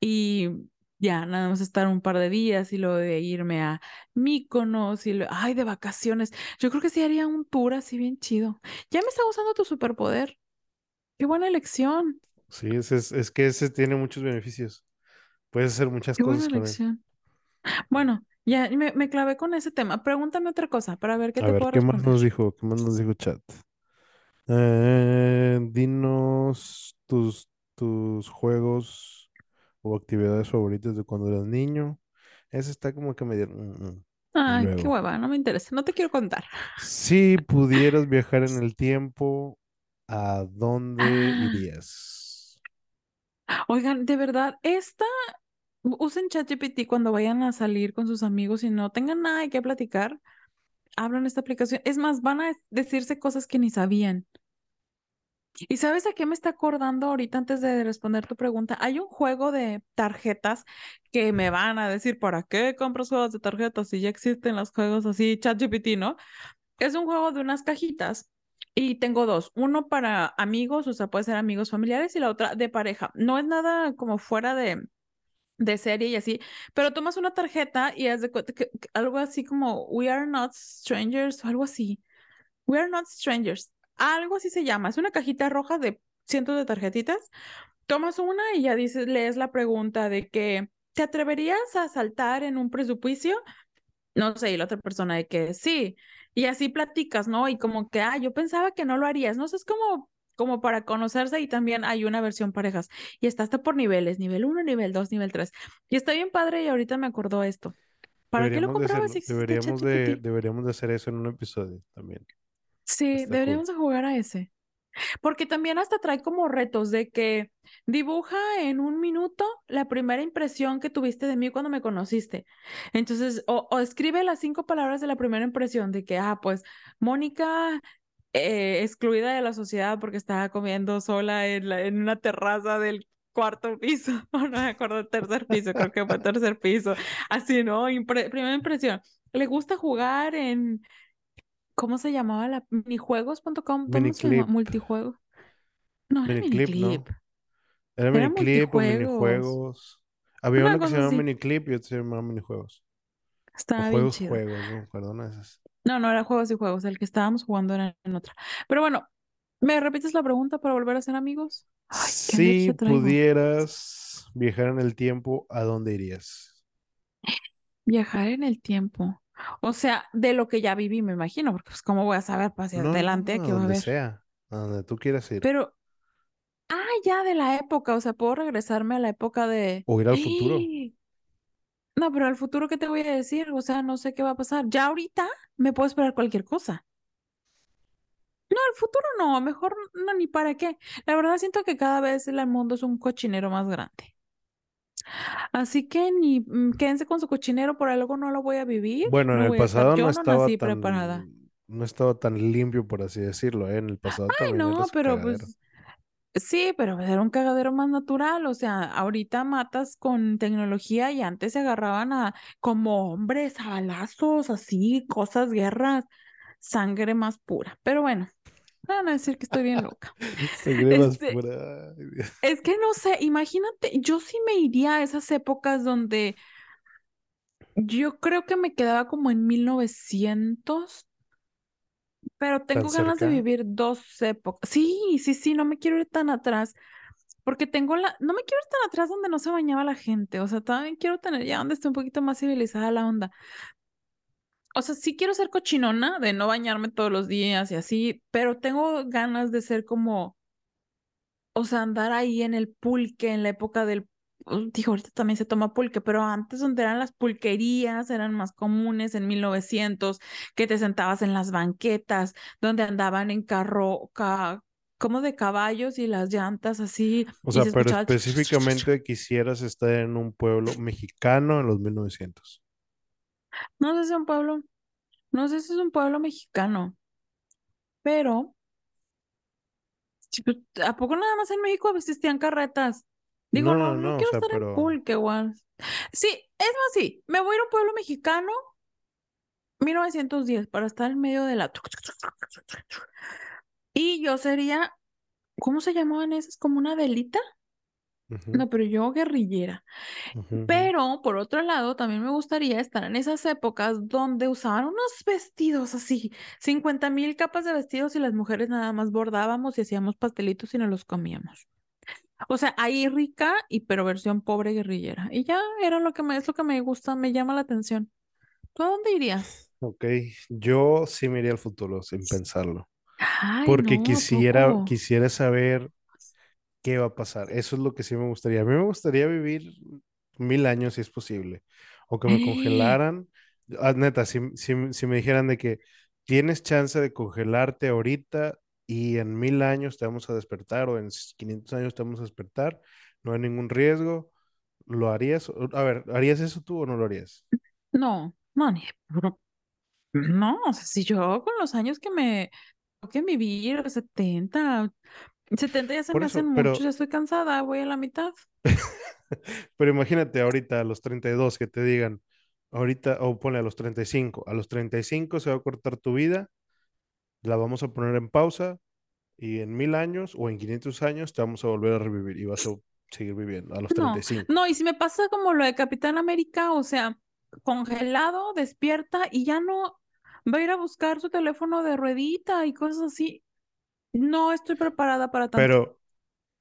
y ya, nada más estar un par de días y luego de irme a Mykonos y ay, de vacaciones. Yo creo que sí haría un tour así bien chido. Ya me está gustando tu superpoder. Qué buena elección. Sí, es, es que ese tiene muchos beneficios. Puedes hacer muchas Qué buena cosas con él. Bueno, ya me, me clavé con ese tema. Pregúntame otra cosa para ver qué A te ver, puedo ¿qué más responder. nos dijo? ¿Qué más nos dijo chat? Eh, dinos tus tus juegos o actividades favoritas de cuando eras niño. Ese está como que medio... mm, mm. Ay, qué hueva, no me interesa, no te quiero contar. si pudieras viajar en el tiempo, ¿a dónde Ah, irías? Oigan, de verdad, esta, usen ChatGPT cuando vayan a salir con sus amigos y no tengan nada de qué platicar, abran esta aplicación. Es más, van a decirse cosas que ni sabían. ¿Y sabes a qué me está acordando ahorita antes de responder tu pregunta? Hay un juego de tarjetas que me van a decir, ¿para qué compras juegos de tarjetas si ya existen los juegos así, ChatGPT, ¿no? Es un juego de unas cajitas y tengo dos, uno para amigos, o sea, puede ser amigos familiares y la otra de pareja. No es nada como fuera de, de serie y así, pero tomas una tarjeta y haz de que, que algo así como We are not strangers o algo así. We are not strangers. Algo así se llama. Es una cajita roja de cientos de tarjetitas. Tomas una y ya dices, lees la pregunta de que ¿te atreverías a saltar en un presupuesto? No sé, y la otra persona de que sí. Y así platicas, ¿no? Y como que, ah, yo pensaba que no lo harías, ¿no? Eso es como, como para conocerse y también hay una versión parejas. Y está hasta por niveles, nivel uno, nivel 2, nivel 3. Y está bien padre y ahorita me acordó esto. ¿Para qué lo Deberíamos de si deberíamos de, deberíamos de hacer eso en un episodio también. Sí, Está cool. deberíamos de jugar a ese. Porque también hasta trae como retos de que dibuja en un minuto la primera impresión que tuviste de mí cuando me conociste. Entonces, o, o escribe las cinco palabras de la primera impresión de que, ah, pues, Mónica eh, excluida de la sociedad porque estaba comiendo sola en, la- en una terraza del cuarto piso, no me acuerdo, tercer piso, creo que fue tercer piso. Así, ¿no? Primera impresión. Le gusta jugar en, ¿cómo se llamaba la? Minijuegos.com, Multijuego. No era miniclip, miniclip, ¿no? Era miniclip o minijuegos. Había Una uno que se llamaba así. miniclip y otro se llamaba minijuegos. O Estaba bien juegos, chido. juegos, no de esas. No, no era juegos y juegos. El que estábamos jugando era en otra. Pero bueno, ¿me repites la pregunta para volver a ser amigos? Ay, Si pudieras viajar en el tiempo, ¿a dónde irías? Viajar en el tiempo. O sea, de lo que ya viví, me imagino, porque pues cómo voy a saber para hacia No, no, adelante no, a qué va a donde haber. sea, a donde tú quieras ir. Pero, ah, ya de la época, o sea, puedo regresarme a la época de... O ir al futuro. No, pero al futuro, ¿qué te voy a decir? O sea, no sé qué va a pasar. Ya ahorita me puedo esperar cualquier cosa. No, el futuro no, mejor no, ni para qué. La verdad siento que cada vez el mundo es un cochinero más grande. Así que ni mm, quédense con su cochinero, por algo no lo voy a vivir, Bueno, en el pasado no estaba nací preparada. tan, no estaba tan limpio, por así decirlo, ¿eh? En el pasado Ay, no, pero cagadero. pues sí, pero era un cagadero más natural, o sea, ahorita matas con tecnología y antes se agarraban a como hombres a balazos, así, cosas, guerras, sangre más pura. Pero bueno, van a decir que estoy bien loca. Este, pura. Es que no sé, imagínate, yo sí me iría a esas épocas donde yo creo que me quedaba como en 1900, pero ¿Tan tengo ganas de vivir dos épocas. Sí, sí, sí, no me quiero ir tan atrás. Porque tengo la, no me quiero ir tan atrás donde no se bañaba la gente, o sea, también quiero tener ya donde esté un poquito más civilizada la onda. O sea, sí quiero ser cochinona, de no bañarme todos los días y así, pero tengo ganas de ser como, o sea, andar ahí en el pulque, en la época del, uh, digo, ahorita también se toma pulque, pero antes donde eran las pulquerías, eran más comunes en 1900, que te sentabas en las banquetas, donde andaban en carro, ca- como de caballos y las llantas así, O sea, se pero específicamente quisieras estar en un pueblo mexicano en los 1900. No sé si es un pueblo, no sé si es un pueblo mexicano, pero ¿a poco nada más en México existían carretas? Digo, No, no, no, no no, o quiero sea, estar en pero, pulque, igual. Sí, es más, sí, me voy a ir a un pueblo mexicano, 1910, para estar en medio de la... Y yo sería, ¿cómo se llamaban esas? ¿Como una No, pero yo guerrillera. Pero por otro lado, también me gustaría estar en esas épocas donde usaban unos vestidos así, cincuenta mil capas de vestidos y las mujeres nada más bordábamos y hacíamos pastelitos y nos los comíamos. O sea, ahí rica y pero versión pobre guerrillera. Y ya era lo que me, es lo que me gusta, me llama la atención. ¿Tú a dónde irías? Ok, yo sí me iría al futuro sin pensarlo, Ay, porque no, ¿a quisiera, poco? quisiera saber. Qué va a pasar. Eso es lo que sí me gustaría. A mí me gustaría vivir mil años si es posible. O que me congelaran. Ah, neta, si, si, si me dijeran de que tienes chance de congelarte ahorita y en mil años te vamos a despertar o en 500 años te vamos a despertar, no hay ningún riesgo, ¿lo harías? A ver, ¿harías eso tú o no lo harías? No, no, ni puro- No, o sea, si yo con los años que me toque vivir, 70 70 ya se Por me hacen muchos, pero, ya estoy cansada, voy a la mitad. pero imagínate ahorita a los 32 que te digan, ahorita, o ponle a los 35, a los 35 se va a cortar tu vida, la vamos a poner en pausa y en mil años o en 500 años te vamos a volver a revivir y vas a seguir viviendo a los No, 35. no, y si me pasa como lo de Capitán América, o sea, congelado, despierta y ya no va a ir a buscar su teléfono de ruedita y cosas así. No estoy preparada para tanto. Pero,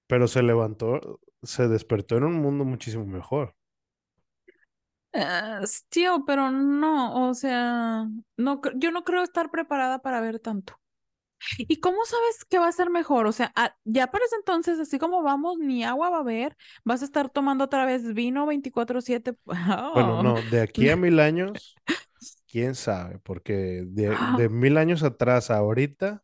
pero se levantó, se despertó en un mundo muchísimo mejor. Eh, tío, pero no, o sea, no, yo no creo estar preparada para ver tanto. ¿Y cómo sabes que va a ser mejor? O sea, ah, ya para ese entonces, así como vamos, ni agua va a haber, vas a estar tomando otra vez vino 24/7. Bueno, Oh. no, de aquí a mil años, quién sabe, porque de, de mil años atrás a ahorita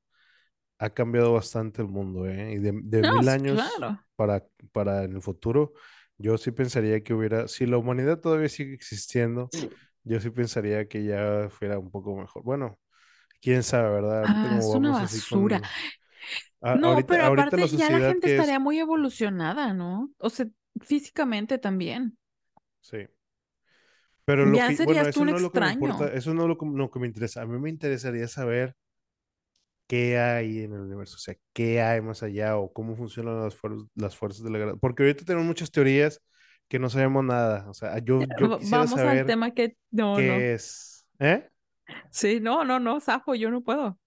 ha cambiado bastante el mundo, ¿eh? Y de, de No, mil años claro. para, para en el futuro, yo sí pensaría que hubiera, si la humanidad todavía sigue existiendo, yo sí pensaría que ya fuera un poco mejor. Bueno, quién sabe, ¿verdad? Ah, es una basura. con... a- No, ahorita, pero ahorita la aparte ya la gente es... estaría muy evolucionada, ¿no? O sea, físicamente también. Sí. Pero lo Ya que, bueno, serías tú eso un no es lo que me importa, extraño. eso no es lo lo que me interesa. A mí me interesaría saber qué hay en el universo, o sea, qué hay más allá o cómo funcionan las, fuer- las fuerzas de la gravedad. Porque ahorita tenemos muchas teorías que no sabemos nada. O sea, yo, yo quisiera Vamos al saber tema que no, no. qué es. ¿Eh? Sí, no, no, no, Zafo, yo no puedo.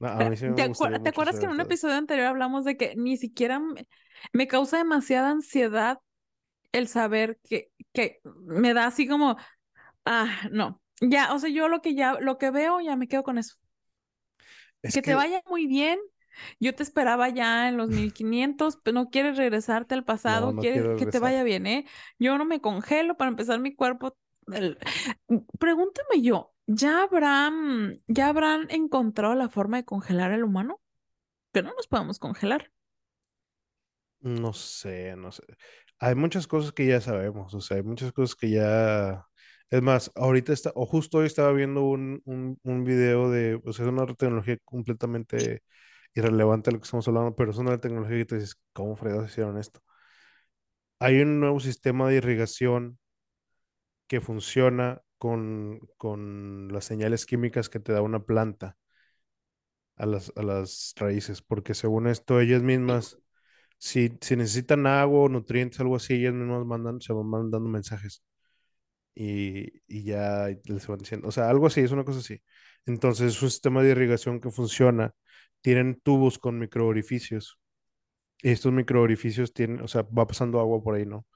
No, a mí sí me ¿Te acuer- te acuerdas que en un episodio anterior hablamos de que ni siquiera me, me causa demasiada ansiedad el saber que, que me da así como, ah, no. Ya, o sea, yo lo que ya, lo que veo, ya me quedo con eso. Es Que te vaya muy bien. Yo te esperaba ya en los 1500, pero no quieres regresarte al pasado, no quieres que te vaya bien, ¿eh? Yo no me congelo para empezar mi cuerpo. el- Pregúntame yo, ¿ya habrán, ya habrán encontrado la forma de congelar al humano? Que no nos podemos congelar. No sé, no sé. Hay muchas cosas que ya sabemos, o sea, hay muchas cosas que ya... Es más, ahorita está, o justo hoy estaba viendo un, un, un video de, o sea, es una tecnología completamente irrelevante a lo que estamos hablando, pero es una tecnología que te dices, ¿cómo fregados hicieron esto? Hay un nuevo sistema de irrigación que funciona con, con las señales químicas que te da una planta a las, a las raíces, porque según esto, ellas mismas si, si necesitan agua nutrientes, algo así, ellas mismas mandan, se van mandando mensajes y, y ya les van diciendo, o sea, algo así, es una cosa así. Entonces, es un sistema de irrigación que funciona, tienen tubos con microorificios y estos microorificios tienen, o sea, va pasando agua por ahí, ¿no?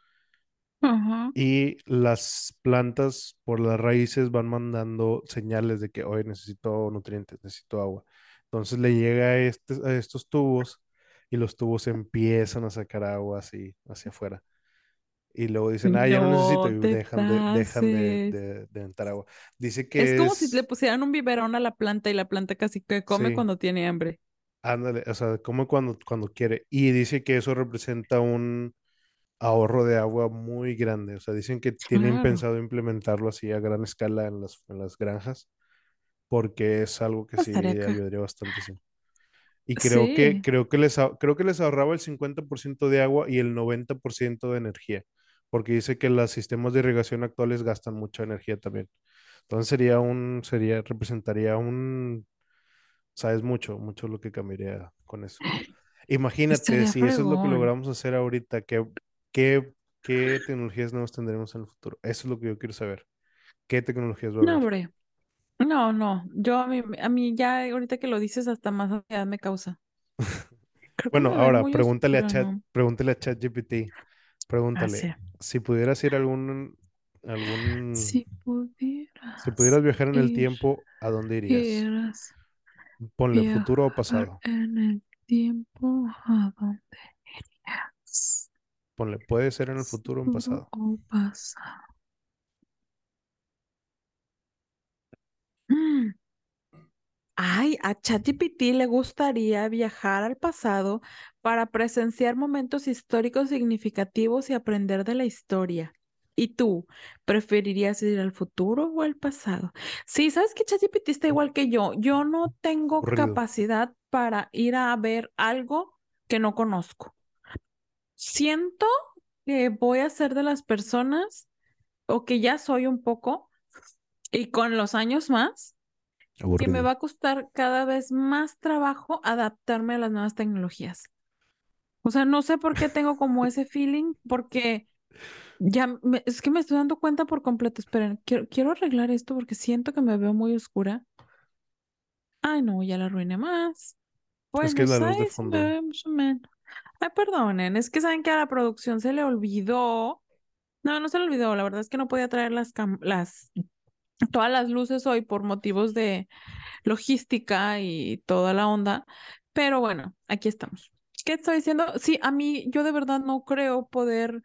Y las plantas por las raíces van mandando señales de que hoy necesito nutrientes, necesito agua. Entonces le llega a, este- a estos tubos y los tubos empiezan a sacar agua así hacia afuera. Y luego dicen, ah, ya no necesito y dejan de, dejan de, de, de entrar agua. Dice Es que como si le es, pusieran un biberón a la planta y la planta casi que come sí, cuando tiene hambre. ándale, o sea, come cuando, cuando quiere. Y dice que eso representa un ahorro de agua muy grande. O sea, dicen que tienen pensado implementarlo así a gran escala en las, en las granjas, porque es algo que sí ayudaría bastante, sí. Y creo que, Sí. creo que les, creo que les ahorraba el 50% de agua y el 90% de energía, porque dice que los sistemas de irrigación actuales gastan mucha energía también. Entonces sería un, sería, representaría un, sabes, mucho, mucho lo que cambiaría con eso. Imagínate, si eso es lo que logramos hacer ahorita, ¿qué, qué, qué tecnologías nuevas tendremos en el futuro? Eso es lo que yo quiero saber. ¿Qué tecnologías va a No, haber? hombre. No, no. Yo a mí, a mí ya ahorita que lo dices hasta más ansiedad me causa. Creo Bueno, ahora pregúntale a Chat, ¿no? pregúntale a ChatGPT, pregúntale, si pudieras ir a algún, algún, Si si pudieras pudieras viajar en el tiempo, ¿a dónde irías? quieras Ponle futuro o pasado. en el tiempo, ¿a dónde? Ponle, puede ser en el futuro o en pasado. o pasado. Mm. Ay, a ChatGPT le gustaría viajar al pasado para presenciar momentos históricos significativos y aprender de la historia. ¿Y tú, preferirías ir al futuro o al pasado? Sí, sabes que ChatGPT está igual que yo. Yo no tengo capacidad para ir a ver algo que no conozco. Siento que voy a ser de las personas, o que ya soy un poco, y con los años más que me va a costar cada vez más trabajo adaptarme a las nuevas tecnologías. O sea, no sé por qué tengo como ese feeling, porque ya me- es que me estoy dando cuenta por completo. Esperen, quiero, quiero arreglar esto porque siento que me veo muy oscura. Ay, no, ya la arruiné más. Es que la luz de fondo. Ay, perdonen, es que saben que a la producción se le olvidó. No, no se le olvidó, la verdad es que no podía traer las, cam- las, todas las luces hoy por motivos de logística y toda la onda. Pero bueno, aquí estamos. ¿Qué estoy diciendo? Sí, a mí yo de verdad no creo poder,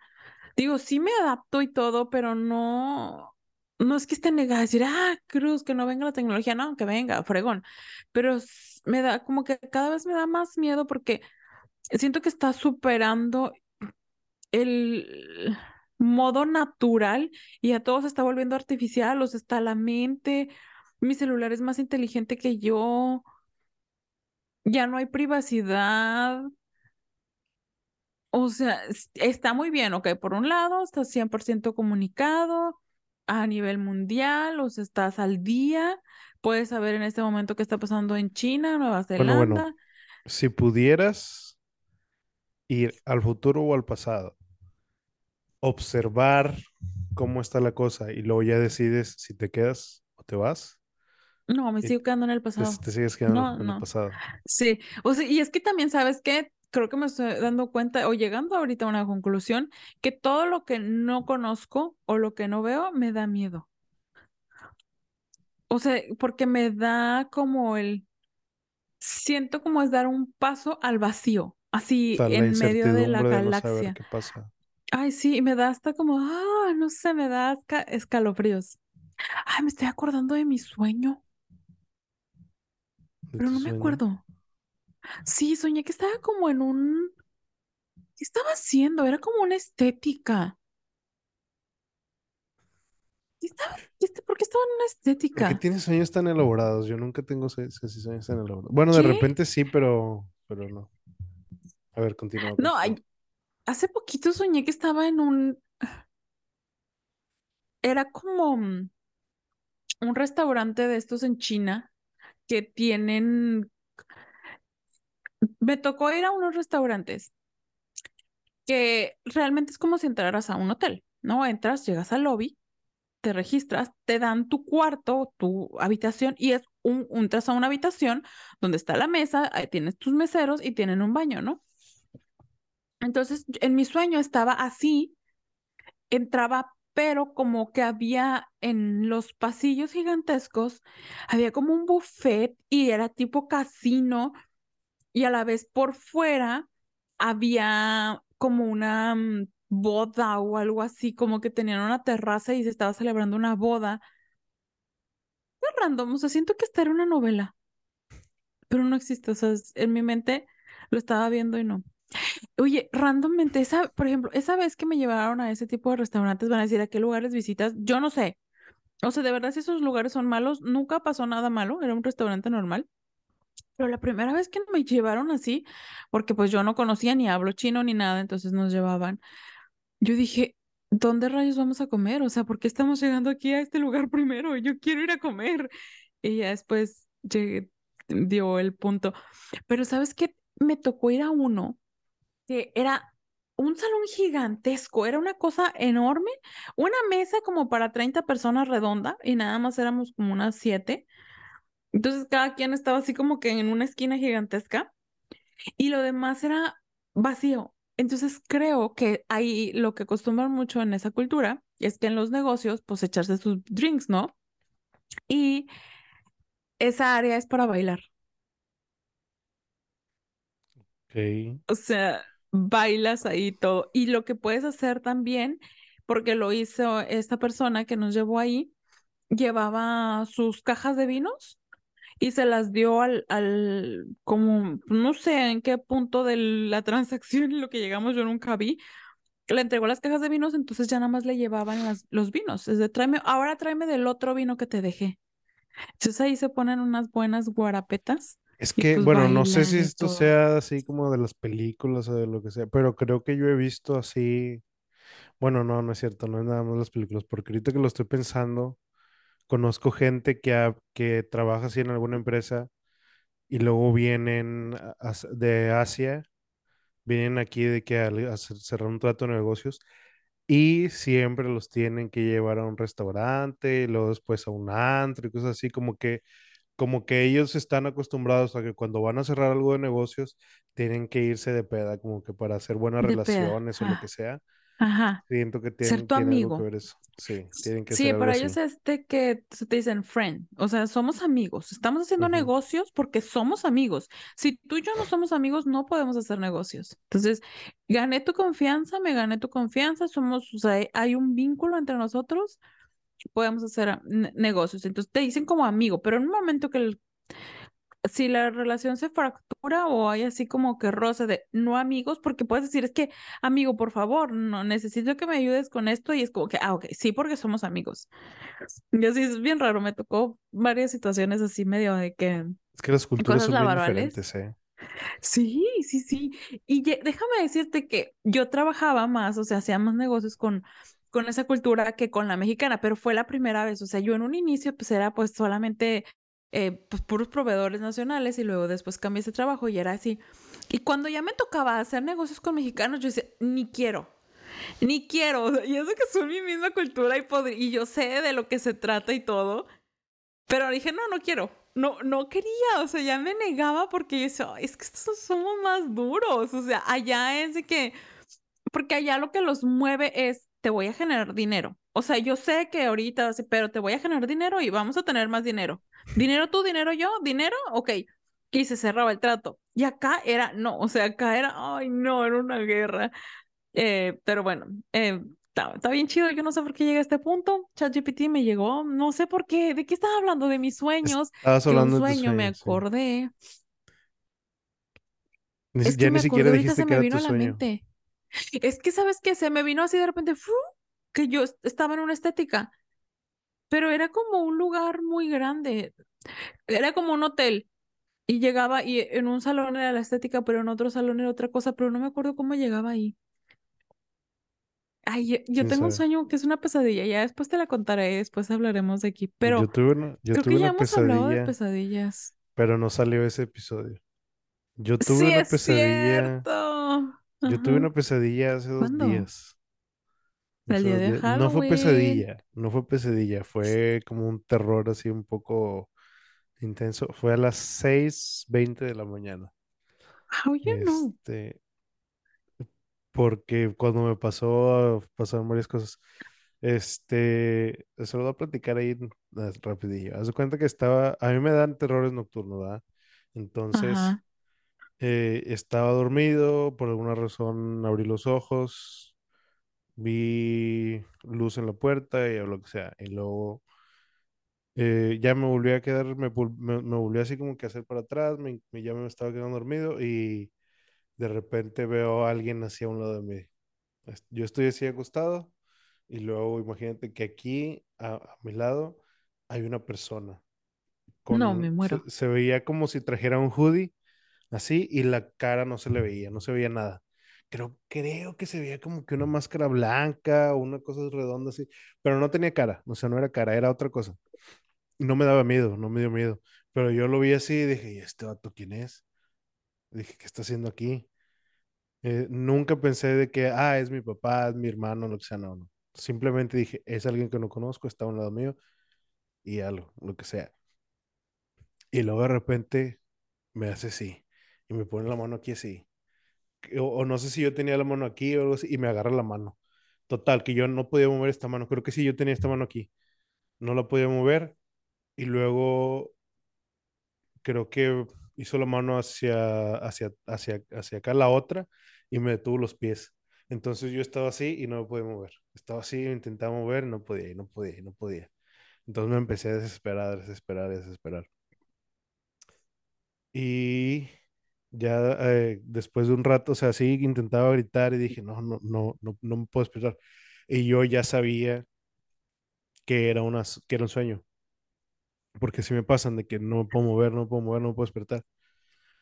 digo, sí me adapto y todo, pero no, no es que esté negada a decir, ah, Cruz, que no venga la tecnología, no, que venga, fregón. Pero me da como que cada vez me da más miedo porque siento que está superando el modo natural y a todos se está volviendo artificial, o sea, está la mente, mi celular es más inteligente que yo, ya no hay privacidad, o sea, es- está muy bien, ok, por un lado, estás 100% comunicado a nivel mundial, o sea, estás al día, puedes saber en este momento qué está pasando en China, Nueva Bueno, bueno, Zelanda. si pudieras ir al futuro o al pasado, observar cómo está la cosa y luego ya decides si te quedas o te vas No, me y sigo quedando en el te, pasado. te sigues quedando No, en el no. pasado. Sí, o sea, y es que también sabes que creo que me estoy dando cuenta o llegando ahorita a una conclusión que todo lo que no conozco o lo que no veo me da miedo. O sea, porque me da como el, siento como es dar un paso al vacío, así en medio de la de no galaxia. qué pasa Ay, sí, me da hasta como, ah, no sé, me da esca- escalofríos. Ay, me estoy acordando de mi sueño, de pero no me acuerdo. Sí, soñé que estaba como en un, ¿qué estaba haciendo? Era como una estética. ¿Qué estaba, qué est- por qué estaba en una ¿Por qué estética? tienes sueños tan elaborados? Yo nunca tengo se- se- sueños tan elaborados. Bueno, de ¿Qué? repente sí, pero, pero no. A ver, continúa, No, continúa. hace poquito soñé que estaba en un, era como mm, un restaurante de estos en China que tienen, me tocó ir a unos restaurantes que realmente es como si entraras a un hotel, ¿no? Entras, llegas al lobby, te registras, te dan tu cuarto, tu habitación y es un, entras a una habitación donde está la mesa, ahí tienes tus meseros y tienen un baño, ¿no? Entonces, en mi sueño estaba así entraba, pero como que había en los pasillos gigantescos, había como un buffet y era tipo casino y a la vez por fuera había como una mm, boda o algo así, como que tenían una terraza y se estaba celebrando una boda. Qué random, o sea, siento que esta era una novela, pero no existe, o sea, es- en mi mente lo estaba viendo y no. Oye, randommente, esa, por ejemplo, esa vez que me llevaron a ese tipo de restaurantes, van a decir a qué lugares visitas, yo no sé. O sea, de verdad, si esos lugares son malos, nunca pasó nada malo, era un restaurante normal. Pero la primera vez que me llevaron así, porque pues yo no conocía ni hablo chino ni nada, entonces nos llevaban. Yo dije, ¿dónde rayos vamos a comer? O sea, ¿por qué estamos llegando aquí a este lugar primero? Yo quiero ir a comer. Y ya después llegué, dio el punto. Pero ¿sabes qué? Me tocó ir a uno que era un salón gigantesco, era una cosa enorme, una mesa como para 30 personas redonda y nada más éramos como unas siete. Entonces cada quien estaba así como que en una esquina gigantesca y lo demás era vacío. Entonces creo que ahí lo que acostumbran mucho en esa cultura es que en los negocios pues echarse sus drinks, ¿no? Y esa área es para bailar. Ok. O sea, bailas ahí todo. Y lo que puedes hacer también, porque lo hizo esta persona que nos llevó ahí, llevaba sus cajas de vinos y se las dio al, al, como, no sé en qué punto de la transacción en lo que llegamos, yo nunca vi, le entregó las cajas de vinos, entonces ya nada más le llevaban las, los vinos. Es de, tráeme, ahora tráeme del otro vino que te dejé. Entonces ahí se ponen unas buenas guarapetas Es y que, pues bueno, no sé si y esto sea así como de las películas o de lo que sea, pero creo que yo he visto así, bueno, no, no es cierto, no es nada más las películas, porque ahorita que lo estoy pensando, conozco gente que, ha- que trabaja así en alguna empresa y luego vienen a- de Asia, vienen aquí de que a, a cer- cerrar un trato de negocios y siempre los tienen que llevar a un restaurante y luego después a un antro y cosas así, como que como que ellos están acostumbrados a que cuando van a cerrar algo de negocios, tienen que irse de peda, como que para hacer buenas De peda. relaciones o lo que sea. Ajá. Siento que Ser tienen, tu tiene algo que amigo. ver eso. Sí, tienen que ser Sí, para ellos es de que te dicen friend, o sea, somos amigos, estamos haciendo Ujú. negocios porque somos amigos. Si tú y yo no somos amigos, no podemos hacer negocios. Entonces, gané tu confianza, me gané tu confianza, somos, o sea, hay un vínculo entre nosotros, podemos hacer ah, ne- negocios. Entonces, te dicen como amigo, pero en un momento que el- si la relación se fractura o hay así como que roce de no amigos, porque puedes decir, es que, amigo, por favor, no necesito que me ayudes con esto y es como que, ah, ok, sí, porque somos amigos. Y así es bien raro, me tocó varias situaciones así medio de que Es que las culturas son bien diferentes, ¿eh? Sí, sí, sí. Y ye- déjame decirte que yo trabajaba más, o sea, hacía más negocios con, con esa cultura que con la mexicana, pero fue la primera vez. O sea, yo en un inicio pues era pues solamente eh, pues puros proveedores nacionales y luego después cambié ese trabajo y era así. Y cuando ya me tocaba hacer negocios con mexicanos, yo decía, ni quiero. Ni quiero, y eso que son mi misma cultura y, y yo sé de lo que se trata y todo, pero dije, no, no quiero. No, no quería, o sea, ya me negaba porque yo decía, "Ay, es que estos somos más duros, o sea, allá es de que, porque allá lo que los mueve es, te voy a generar dinero. O sea, yo sé que ahorita, pero te voy a generar dinero y vamos a tener más dinero. Dinero tú, dinero yo, dinero, ok. Y se cerraba el trato. Y acá era, no, o sea, acá era, ay, no, era una guerra. Eh, pero bueno, eh, está, está bien chido. Yo no sé por qué llegué a este punto. ChatGPT me llegó, no sé por qué. ¿De qué estaba hablando? De mis sueños. Estabas Que un hablando de tus sueño, me sí. acordé. Ni Es que ya me ni acordé siquiera ahorita, dijiste se que me era vino tu a la sueño. mente. Es que, ¿sabes qué? Se me vino así de repente, que yo est- estaba en una estética, pero era como un lugar muy grande. Era como un hotel. Y llegaba y en un salón era la estética, pero en otro salón era otra cosa, pero no me acuerdo cómo llegaba ahí. Ay, yo, yo ¿Quién tengo un sueño que es una pesadilla, ya después te la contaré, después hablaremos de aquí, pero Yo tuve una, yo creo tuve que ya una hemos hablado de pesadilla, pesadillas. pero no salió ese episodio. Yo tuve Sí, una es pesadilla, cierto. yo tuve una pesadilla hace dos ¿Cuándo? días. El día de. No fue pesadilla, no fue pesadilla, fue como un terror así un poco intenso. Fue a las seis veinte de la mañana. You know? Este, porque cuando me pasó, pasaron varias cosas. Este, se lo voy a platicar ahí eh, rapidillo. Haz de cuenta que estaba, a mí me dan terrores nocturnos, ¿verdad? Entonces, eh, estaba dormido, por alguna razón abrí los ojos, vi luz en la puerta y lo que sea. Y luego eh, ya me volví a quedar, me, me, me volví así como que hacer para atrás, me, me- ya me estaba quedando dormido y de repente veo a alguien así a un lado de mí. Yo estoy así acostado y luego imagínate que aquí a, a mi lado hay una persona No, me con, se, muero. se veía como si trajera un hoodie así y la cara no se le veía, no se veía nada. Creo, creo que se veía como que una máscara blanca o una cosa redonda así, pero no tenía cara, o sea, no era cara, era otra cosa. No me daba miedo, no me dio miedo, pero yo lo vi así y dije, ¿y este vato quién es? Dije, ¿qué está haciendo aquí? Eh, nunca pensé de que, ah, es mi papá, es mi hermano, lo que sea, no, no. Simplemente dije, es alguien que no conozco, está a un lado mío y algo, lo que sea. Y luego de repente me hace así y me pone la mano aquí así. O, no sé si yo tenía la mano aquí o algo así y me agarra la mano. Total, que yo no podía mover esta mano. Creo que sí, yo tenía esta mano aquí. No la podía mover y luego creo que hizo la mano hacia, hacia, hacia, hacia acá la otra y me detuvo los pies. Entonces yo estaba así y no me podía mover. Estaba así, intentaba mover, no podía, y no podía, y no podía. Entonces me empecé a desesperar, desesperar, desesperar. Y ya eh, después de un rato, o sea, sí intentaba gritar y dije, no, no, no, no, no me puedo despertar. Y yo ya sabía que era, una, que era un sueño. Porque si me pasan de que no me puedo mover, no me puedo mover, no me puedo despertar.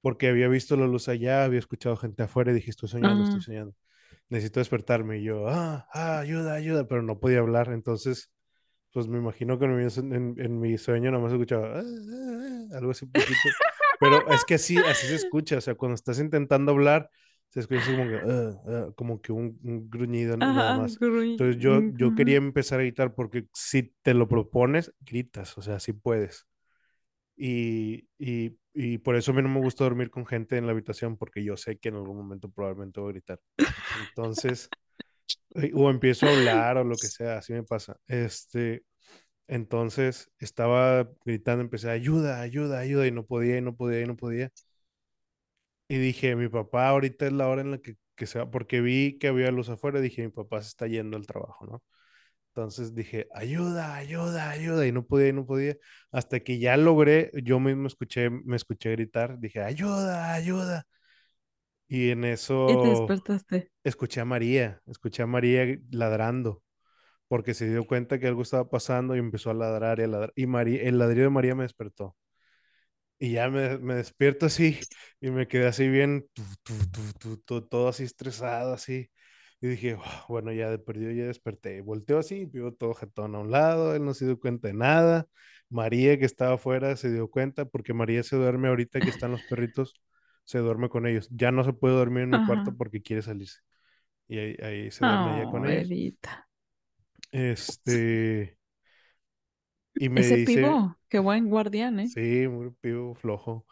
Porque había visto la luz allá, había escuchado gente afuera y dije, estoy soñando, estoy Ah, soñando. Necesito despertarme. Y yo, ah, ah, ayuda, ayuda, pero no podía hablar. Entonces, pues me imagino que en mi, en, en mi sueño nomás escuchaba "Ah, ah, ah", algo así poquito. Pero es que así, así se escucha. O sea, cuando estás intentando hablar, se escucha como que, "Ah, ah", como que un, un gruñido n- nada ajá, más. Entonces yo, yo quería empezar a gritar porque si te lo propones, gritas. O sea, sí puedes. Y, y, y por eso a mí no me gusta dormir con gente en la habitación porque yo sé que en algún momento probablemente voy a gritar. Entonces, eh, o empiezo a hablar o lo que sea, así me pasa. Este, entonces estaba gritando, empecé, ayuda, ayuda, ayuda, y no podía, y no podía, y no podía. Y dije, mi papá ahorita es la hora en la que, que se va, porque vi que había luz afuera, dije, mi papá se está yendo al trabajo, ¿no? Entonces dije, ayuda, ayuda, ayuda, y no podía, y no podía, hasta que ya logré, yo mismo escuché, me escuché gritar, dije, ayuda, ayuda, y en Y te eso despertaste. escuché a María, escuché a María ladrando, porque se dio cuenta que algo estaba pasando y empezó a ladrar y a ladrar, y María, el ladrido de María me despertó. Y ya me, me despierto así y me quedé así bien, tu, tu, tu, todo así estresado, así. Y dije, "Oh, bueno, ya de perdido ya desperté. Volteo así, vio todo jetón a un lado, él no se dio cuenta de nada. María, que estaba afuera, se dio cuenta porque María se duerme ahorita que están los perritos, se duerme con ellos. Ya no se puede dormir en mi cuarto Ajá. porque quiere salirse. Y ahí, ahí se duerme ella con Oh, ellos. Este, y me Ese dice, pivo, qué buen guardián, ¿eh? sí, muy pivo, flojo.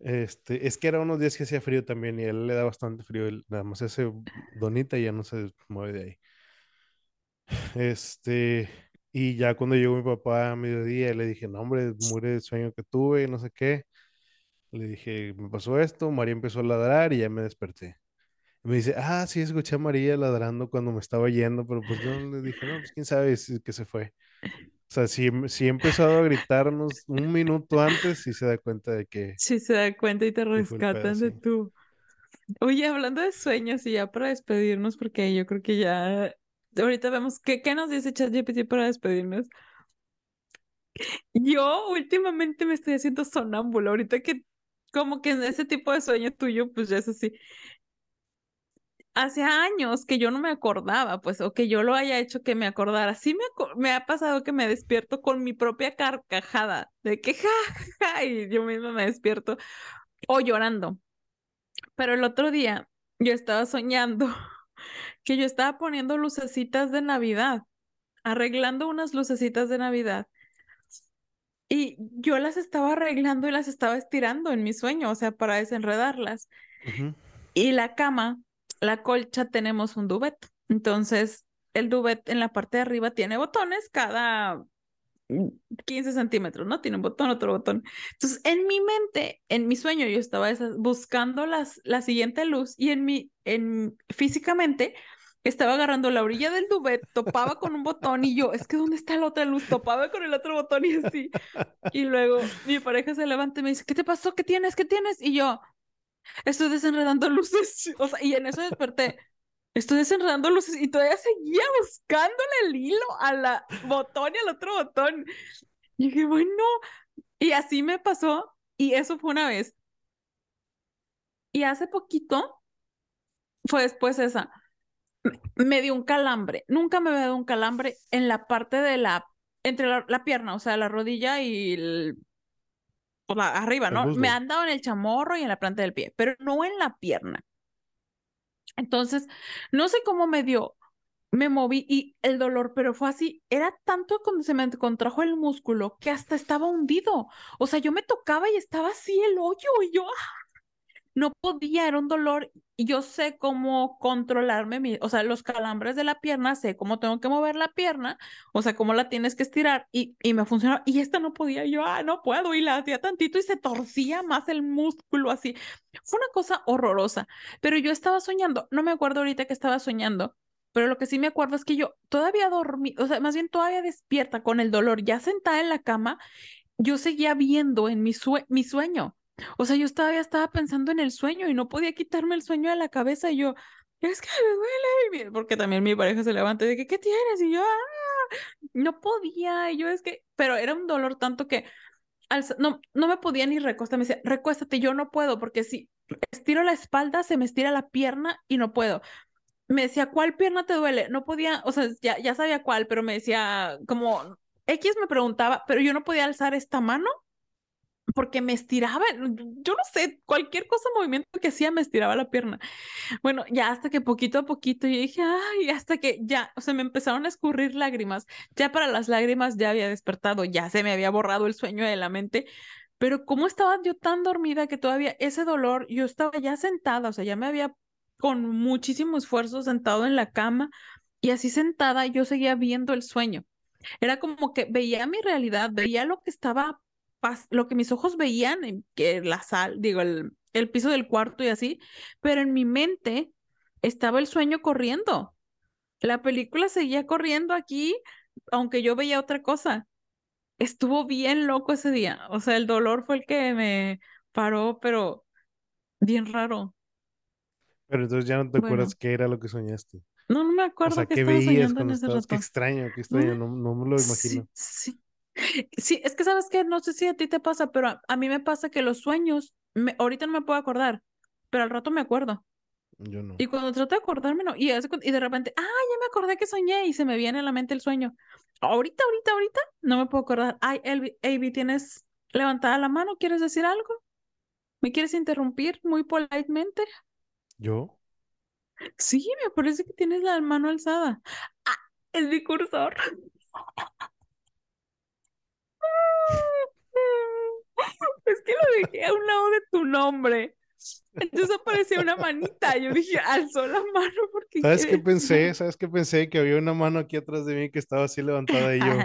Este, es que era unos días que hacía frío también y a él le da bastante frío. él nada más hace donita y ya no se mueve de ahí. Este, y ya cuando llegó mi papá a mediodía, le dije, no, hombre, muere el sueño que tuve, no sé qué. Le dije, me pasó esto. María empezó a ladrar y ya me desperté. Me dice, ah, sí, escuché a María ladrando cuando me estaba yendo, pero pues yo le dije, no, pues quién sabe si que se fue. O sea, si, si he empezado a gritarnos un minuto antes, y se da cuenta de que, Sí se da cuenta y te rescatan de sí. tu. Oye, hablando de sueños y ya para despedirnos, porque yo creo que ya. Ahorita vemos qué, qué nos dice ChatGPT para despedirnos. Yo últimamente me estoy haciendo sonámbula. Ahorita que, como que en ese tipo de sueño tuyo, pues ya es así. Hace años que yo no me acordaba, pues, o que yo lo haya hecho que me acordara. Sí me, me ha pasado que me despierto con mi propia carcajada, de que ja, ja, ja, y yo misma me despierto, o llorando. Pero el otro día yo estaba soñando que yo estaba poniendo lucecitas de Navidad, arreglando unas lucecitas de Navidad. Y yo las estaba arreglando y las estaba estirando en mi sueño, o sea, para desenredarlas. Ujú, Y la cama, la colcha, tenemos un duvet. Entonces, el duvet en la parte de arriba tiene botones cada mm, 15 centímetros, ¿no? Tiene un botón, otro botón. Entonces, en mi mente, en mi sueño, yo estaba buscando las, la siguiente luz y en mi, en, físicamente, estaba agarrando la orilla del duvet, topaba con un botón y yo, es que ¿dónde está la otra luz? Topaba con el otro botón y así. Y luego mi pareja se levanta y me dice, ¿qué te pasó? ¿Qué tienes? ¿Qué tienes? Y yo, estoy desenredando luces. O sea, y en eso desperté. Estoy desenredando luces y todavía seguía buscándole el hilo a la botón y al otro botón. Y dije, bueno, y así me pasó. Y eso fue una vez. Y hace poquito fue después esa. Me dio un calambre. Nunca me había dado un calambre en la parte de la, entre la, la pierna, o sea, la rodilla y el, o la, arriba, ¿no? Me han dado en el chamorro y en la planta del pie, pero no en la pierna. Entonces, no sé cómo me dio, me moví y el dolor, pero fue así, era tanto cuando se me contrajo el músculo que hasta estaba hundido. O sea, yo me tocaba y estaba así el hoyo y yo, ¡ah! No podía, era un dolor yo sé cómo controlarme, mi, o sea, los calambres de la pierna, sé cómo tengo que mover la pierna, o sea, cómo la tienes que estirar y, y me funcionaba. Y esta no podía, yo, ah, no puedo, y la hacía tantito y se torcía más el músculo así. Fue una cosa horrorosa, pero yo estaba soñando, no me acuerdo ahorita que estaba soñando, pero lo que sí me acuerdo es que yo todavía dormí, o sea, más bien todavía despierta con el dolor, ya sentada en la cama, yo seguía viendo en mi, mi sueño. O sea, yo todavía estaba pensando en el sueño y no podía quitarme el sueño de la cabeza y yo, es que me duele, porque también mi pareja se levanta y dice, ¿qué tienes? Y yo, ah, no podía, y yo es que, pero era un dolor tanto que no, no me podía ni recostar, me decía, recuéstate, yo no puedo, porque si estiro la espalda, se me estira la pierna y no puedo. Me decía, ¿cuál pierna te duele? No podía, o sea, ya, ya sabía cuál, pero me decía, como, X me preguntaba, pero yo no podía alzar esta mano porque me estiraba, yo no sé, cualquier cosa, movimiento que hacía me estiraba la pierna. Bueno, ya hasta que poquito a poquito yo dije, ay, hasta que ya, o sea, me empezaron a escurrir lágrimas. Ya para las lágrimas ya había despertado, ya se me había borrado el sueño de la mente, pero cómo estaba yo tan dormida que todavía ese dolor, yo estaba ya sentada, o sea, ya me había con muchísimo esfuerzo sentado en la cama y así sentada yo seguía viendo el sueño. Era como que veía mi realidad, veía lo que estaba lo que mis ojos veían, que la sal, digo, el, el piso del cuarto y así, pero en mi mente estaba el sueño corriendo. La película seguía corriendo aquí, aunque yo veía otra cosa. Estuvo bien loco ese día. O sea, el dolor fue el que me paró, pero bien raro. Pero entonces ya no te acuerdas qué era lo que soñaste. No, no me acuerdo. O sea, ¿qué veías cuando estabas? Qué extraño, qué extraño, no, no me lo imagino. sí. Sí, es que sabes que no sé si a ti te pasa, pero a, mí me pasa que los sueños, ahorita no me puedo acordar, pero al rato me acuerdo. Yo no. Y cuando trato de acordarme, no. Y, y de repente, ah, ya me acordé que soñé y se me viene a la mente el sueño. Ahorita, ahorita, ahorita, no me puedo acordar. Ay, Avi, ¿tienes levantada la mano? ¿Quieres decir algo? ¿Me quieres interrumpir muy politemente? ¿Yo? Sí, me parece que tienes la mano alzada. Ah, es mi cursor. Es que lo dejé a un lado de tu nombre. Entonces apareció una manita. Yo dije, alzó la mano porque. ¿Sabes qué pensé? ¿Sabes qué pensé? Que había una mano aquí atrás de mí que estaba así levantada y yo,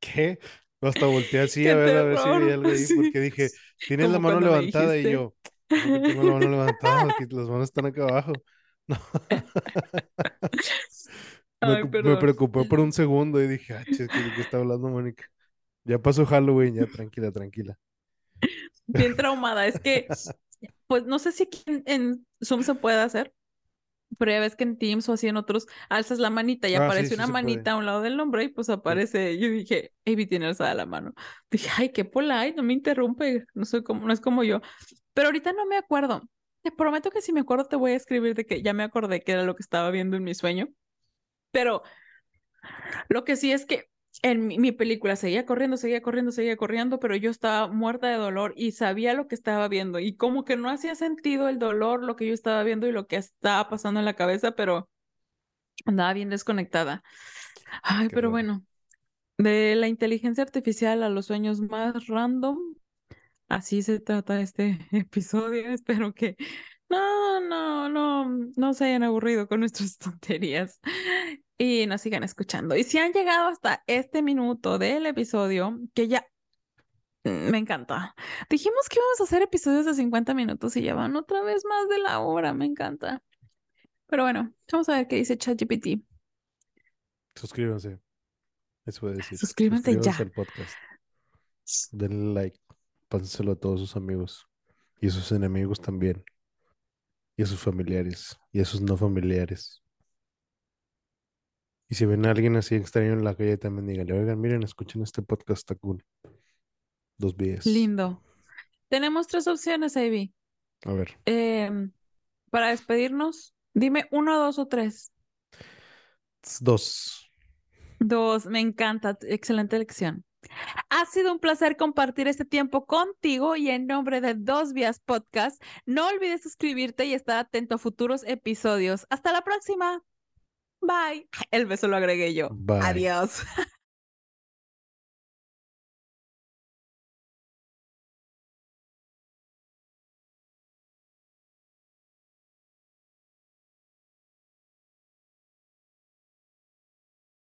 ¿qué? Hasta volteé así a ver, a ver si había algo ahí, porque dije, tienes la mano levantada y yo, ¿cómo tengo la mano levantada? las manos están acá abajo. No. me, preocupé por un segundo y dije, ah, ¿qué, ¿qué está hablando Mónica? Ya pasó Halloween, ya tranquila, tranquila. Bien traumada. Es que, pues no sé si aquí en, Zoom se puede hacer, pero ya ves que en Teams o así en otros alzas la manita y ah, aparece una manita a un lado del nombre y pues aparece. Yo dije, Avi tiene alzada la mano. Dije, ay, qué polite, no me interrumpe, no soy como, no es como yo. Pero ahorita no me acuerdo. Te prometo que si me acuerdo te voy a escribir de que ya me acordé que era lo que estaba viendo en mi sueño. Pero lo que sí es que en mi, película seguía corriendo, seguía corriendo, seguía corriendo, pero yo estaba muerta de dolor y sabía lo que estaba viendo y como que no hacía sentido el dolor, lo que yo estaba viendo y lo que estaba pasando en la cabeza, pero andaba bien desconectada. Ay, pero bueno, de la inteligencia artificial a los sueños más random, así se trata este episodio. Espero que no, no, no, no se hayan aburrido con nuestras tonterías y nos sigan escuchando. Y si han llegado hasta este minuto del episodio, que ya me encanta. Dijimos que íbamos a hacer episodios de 50 minutos y ya van otra vez más de la hora, me encanta. Pero bueno, vamos a ver qué dice ChatGPT. Suscríbanse. Eso voy a decir. Suscríbanse, ya. al podcast. Denle like. Pásenselo a todos sus amigos. Y a sus enemigos también. Y a sus familiares. Y a sus no familiares. Y si ven a alguien así extraño en la calle, también díganle, oigan, miren, escuchen este podcast, está cool. Dos vías. Lindo. Tenemos tres opciones, Ivy. A ver. Em, para despedirnos, dime uno, dos o tres. Dos. Dos, me encanta, excelente elección. Ha sido un placer compartir este tiempo contigo y en nombre de Dos Vías Podcast, no olvides suscribirte y estar atento a futuros episodios. Hasta la próxima. Bye. El beso lo agregué yo. Adiós.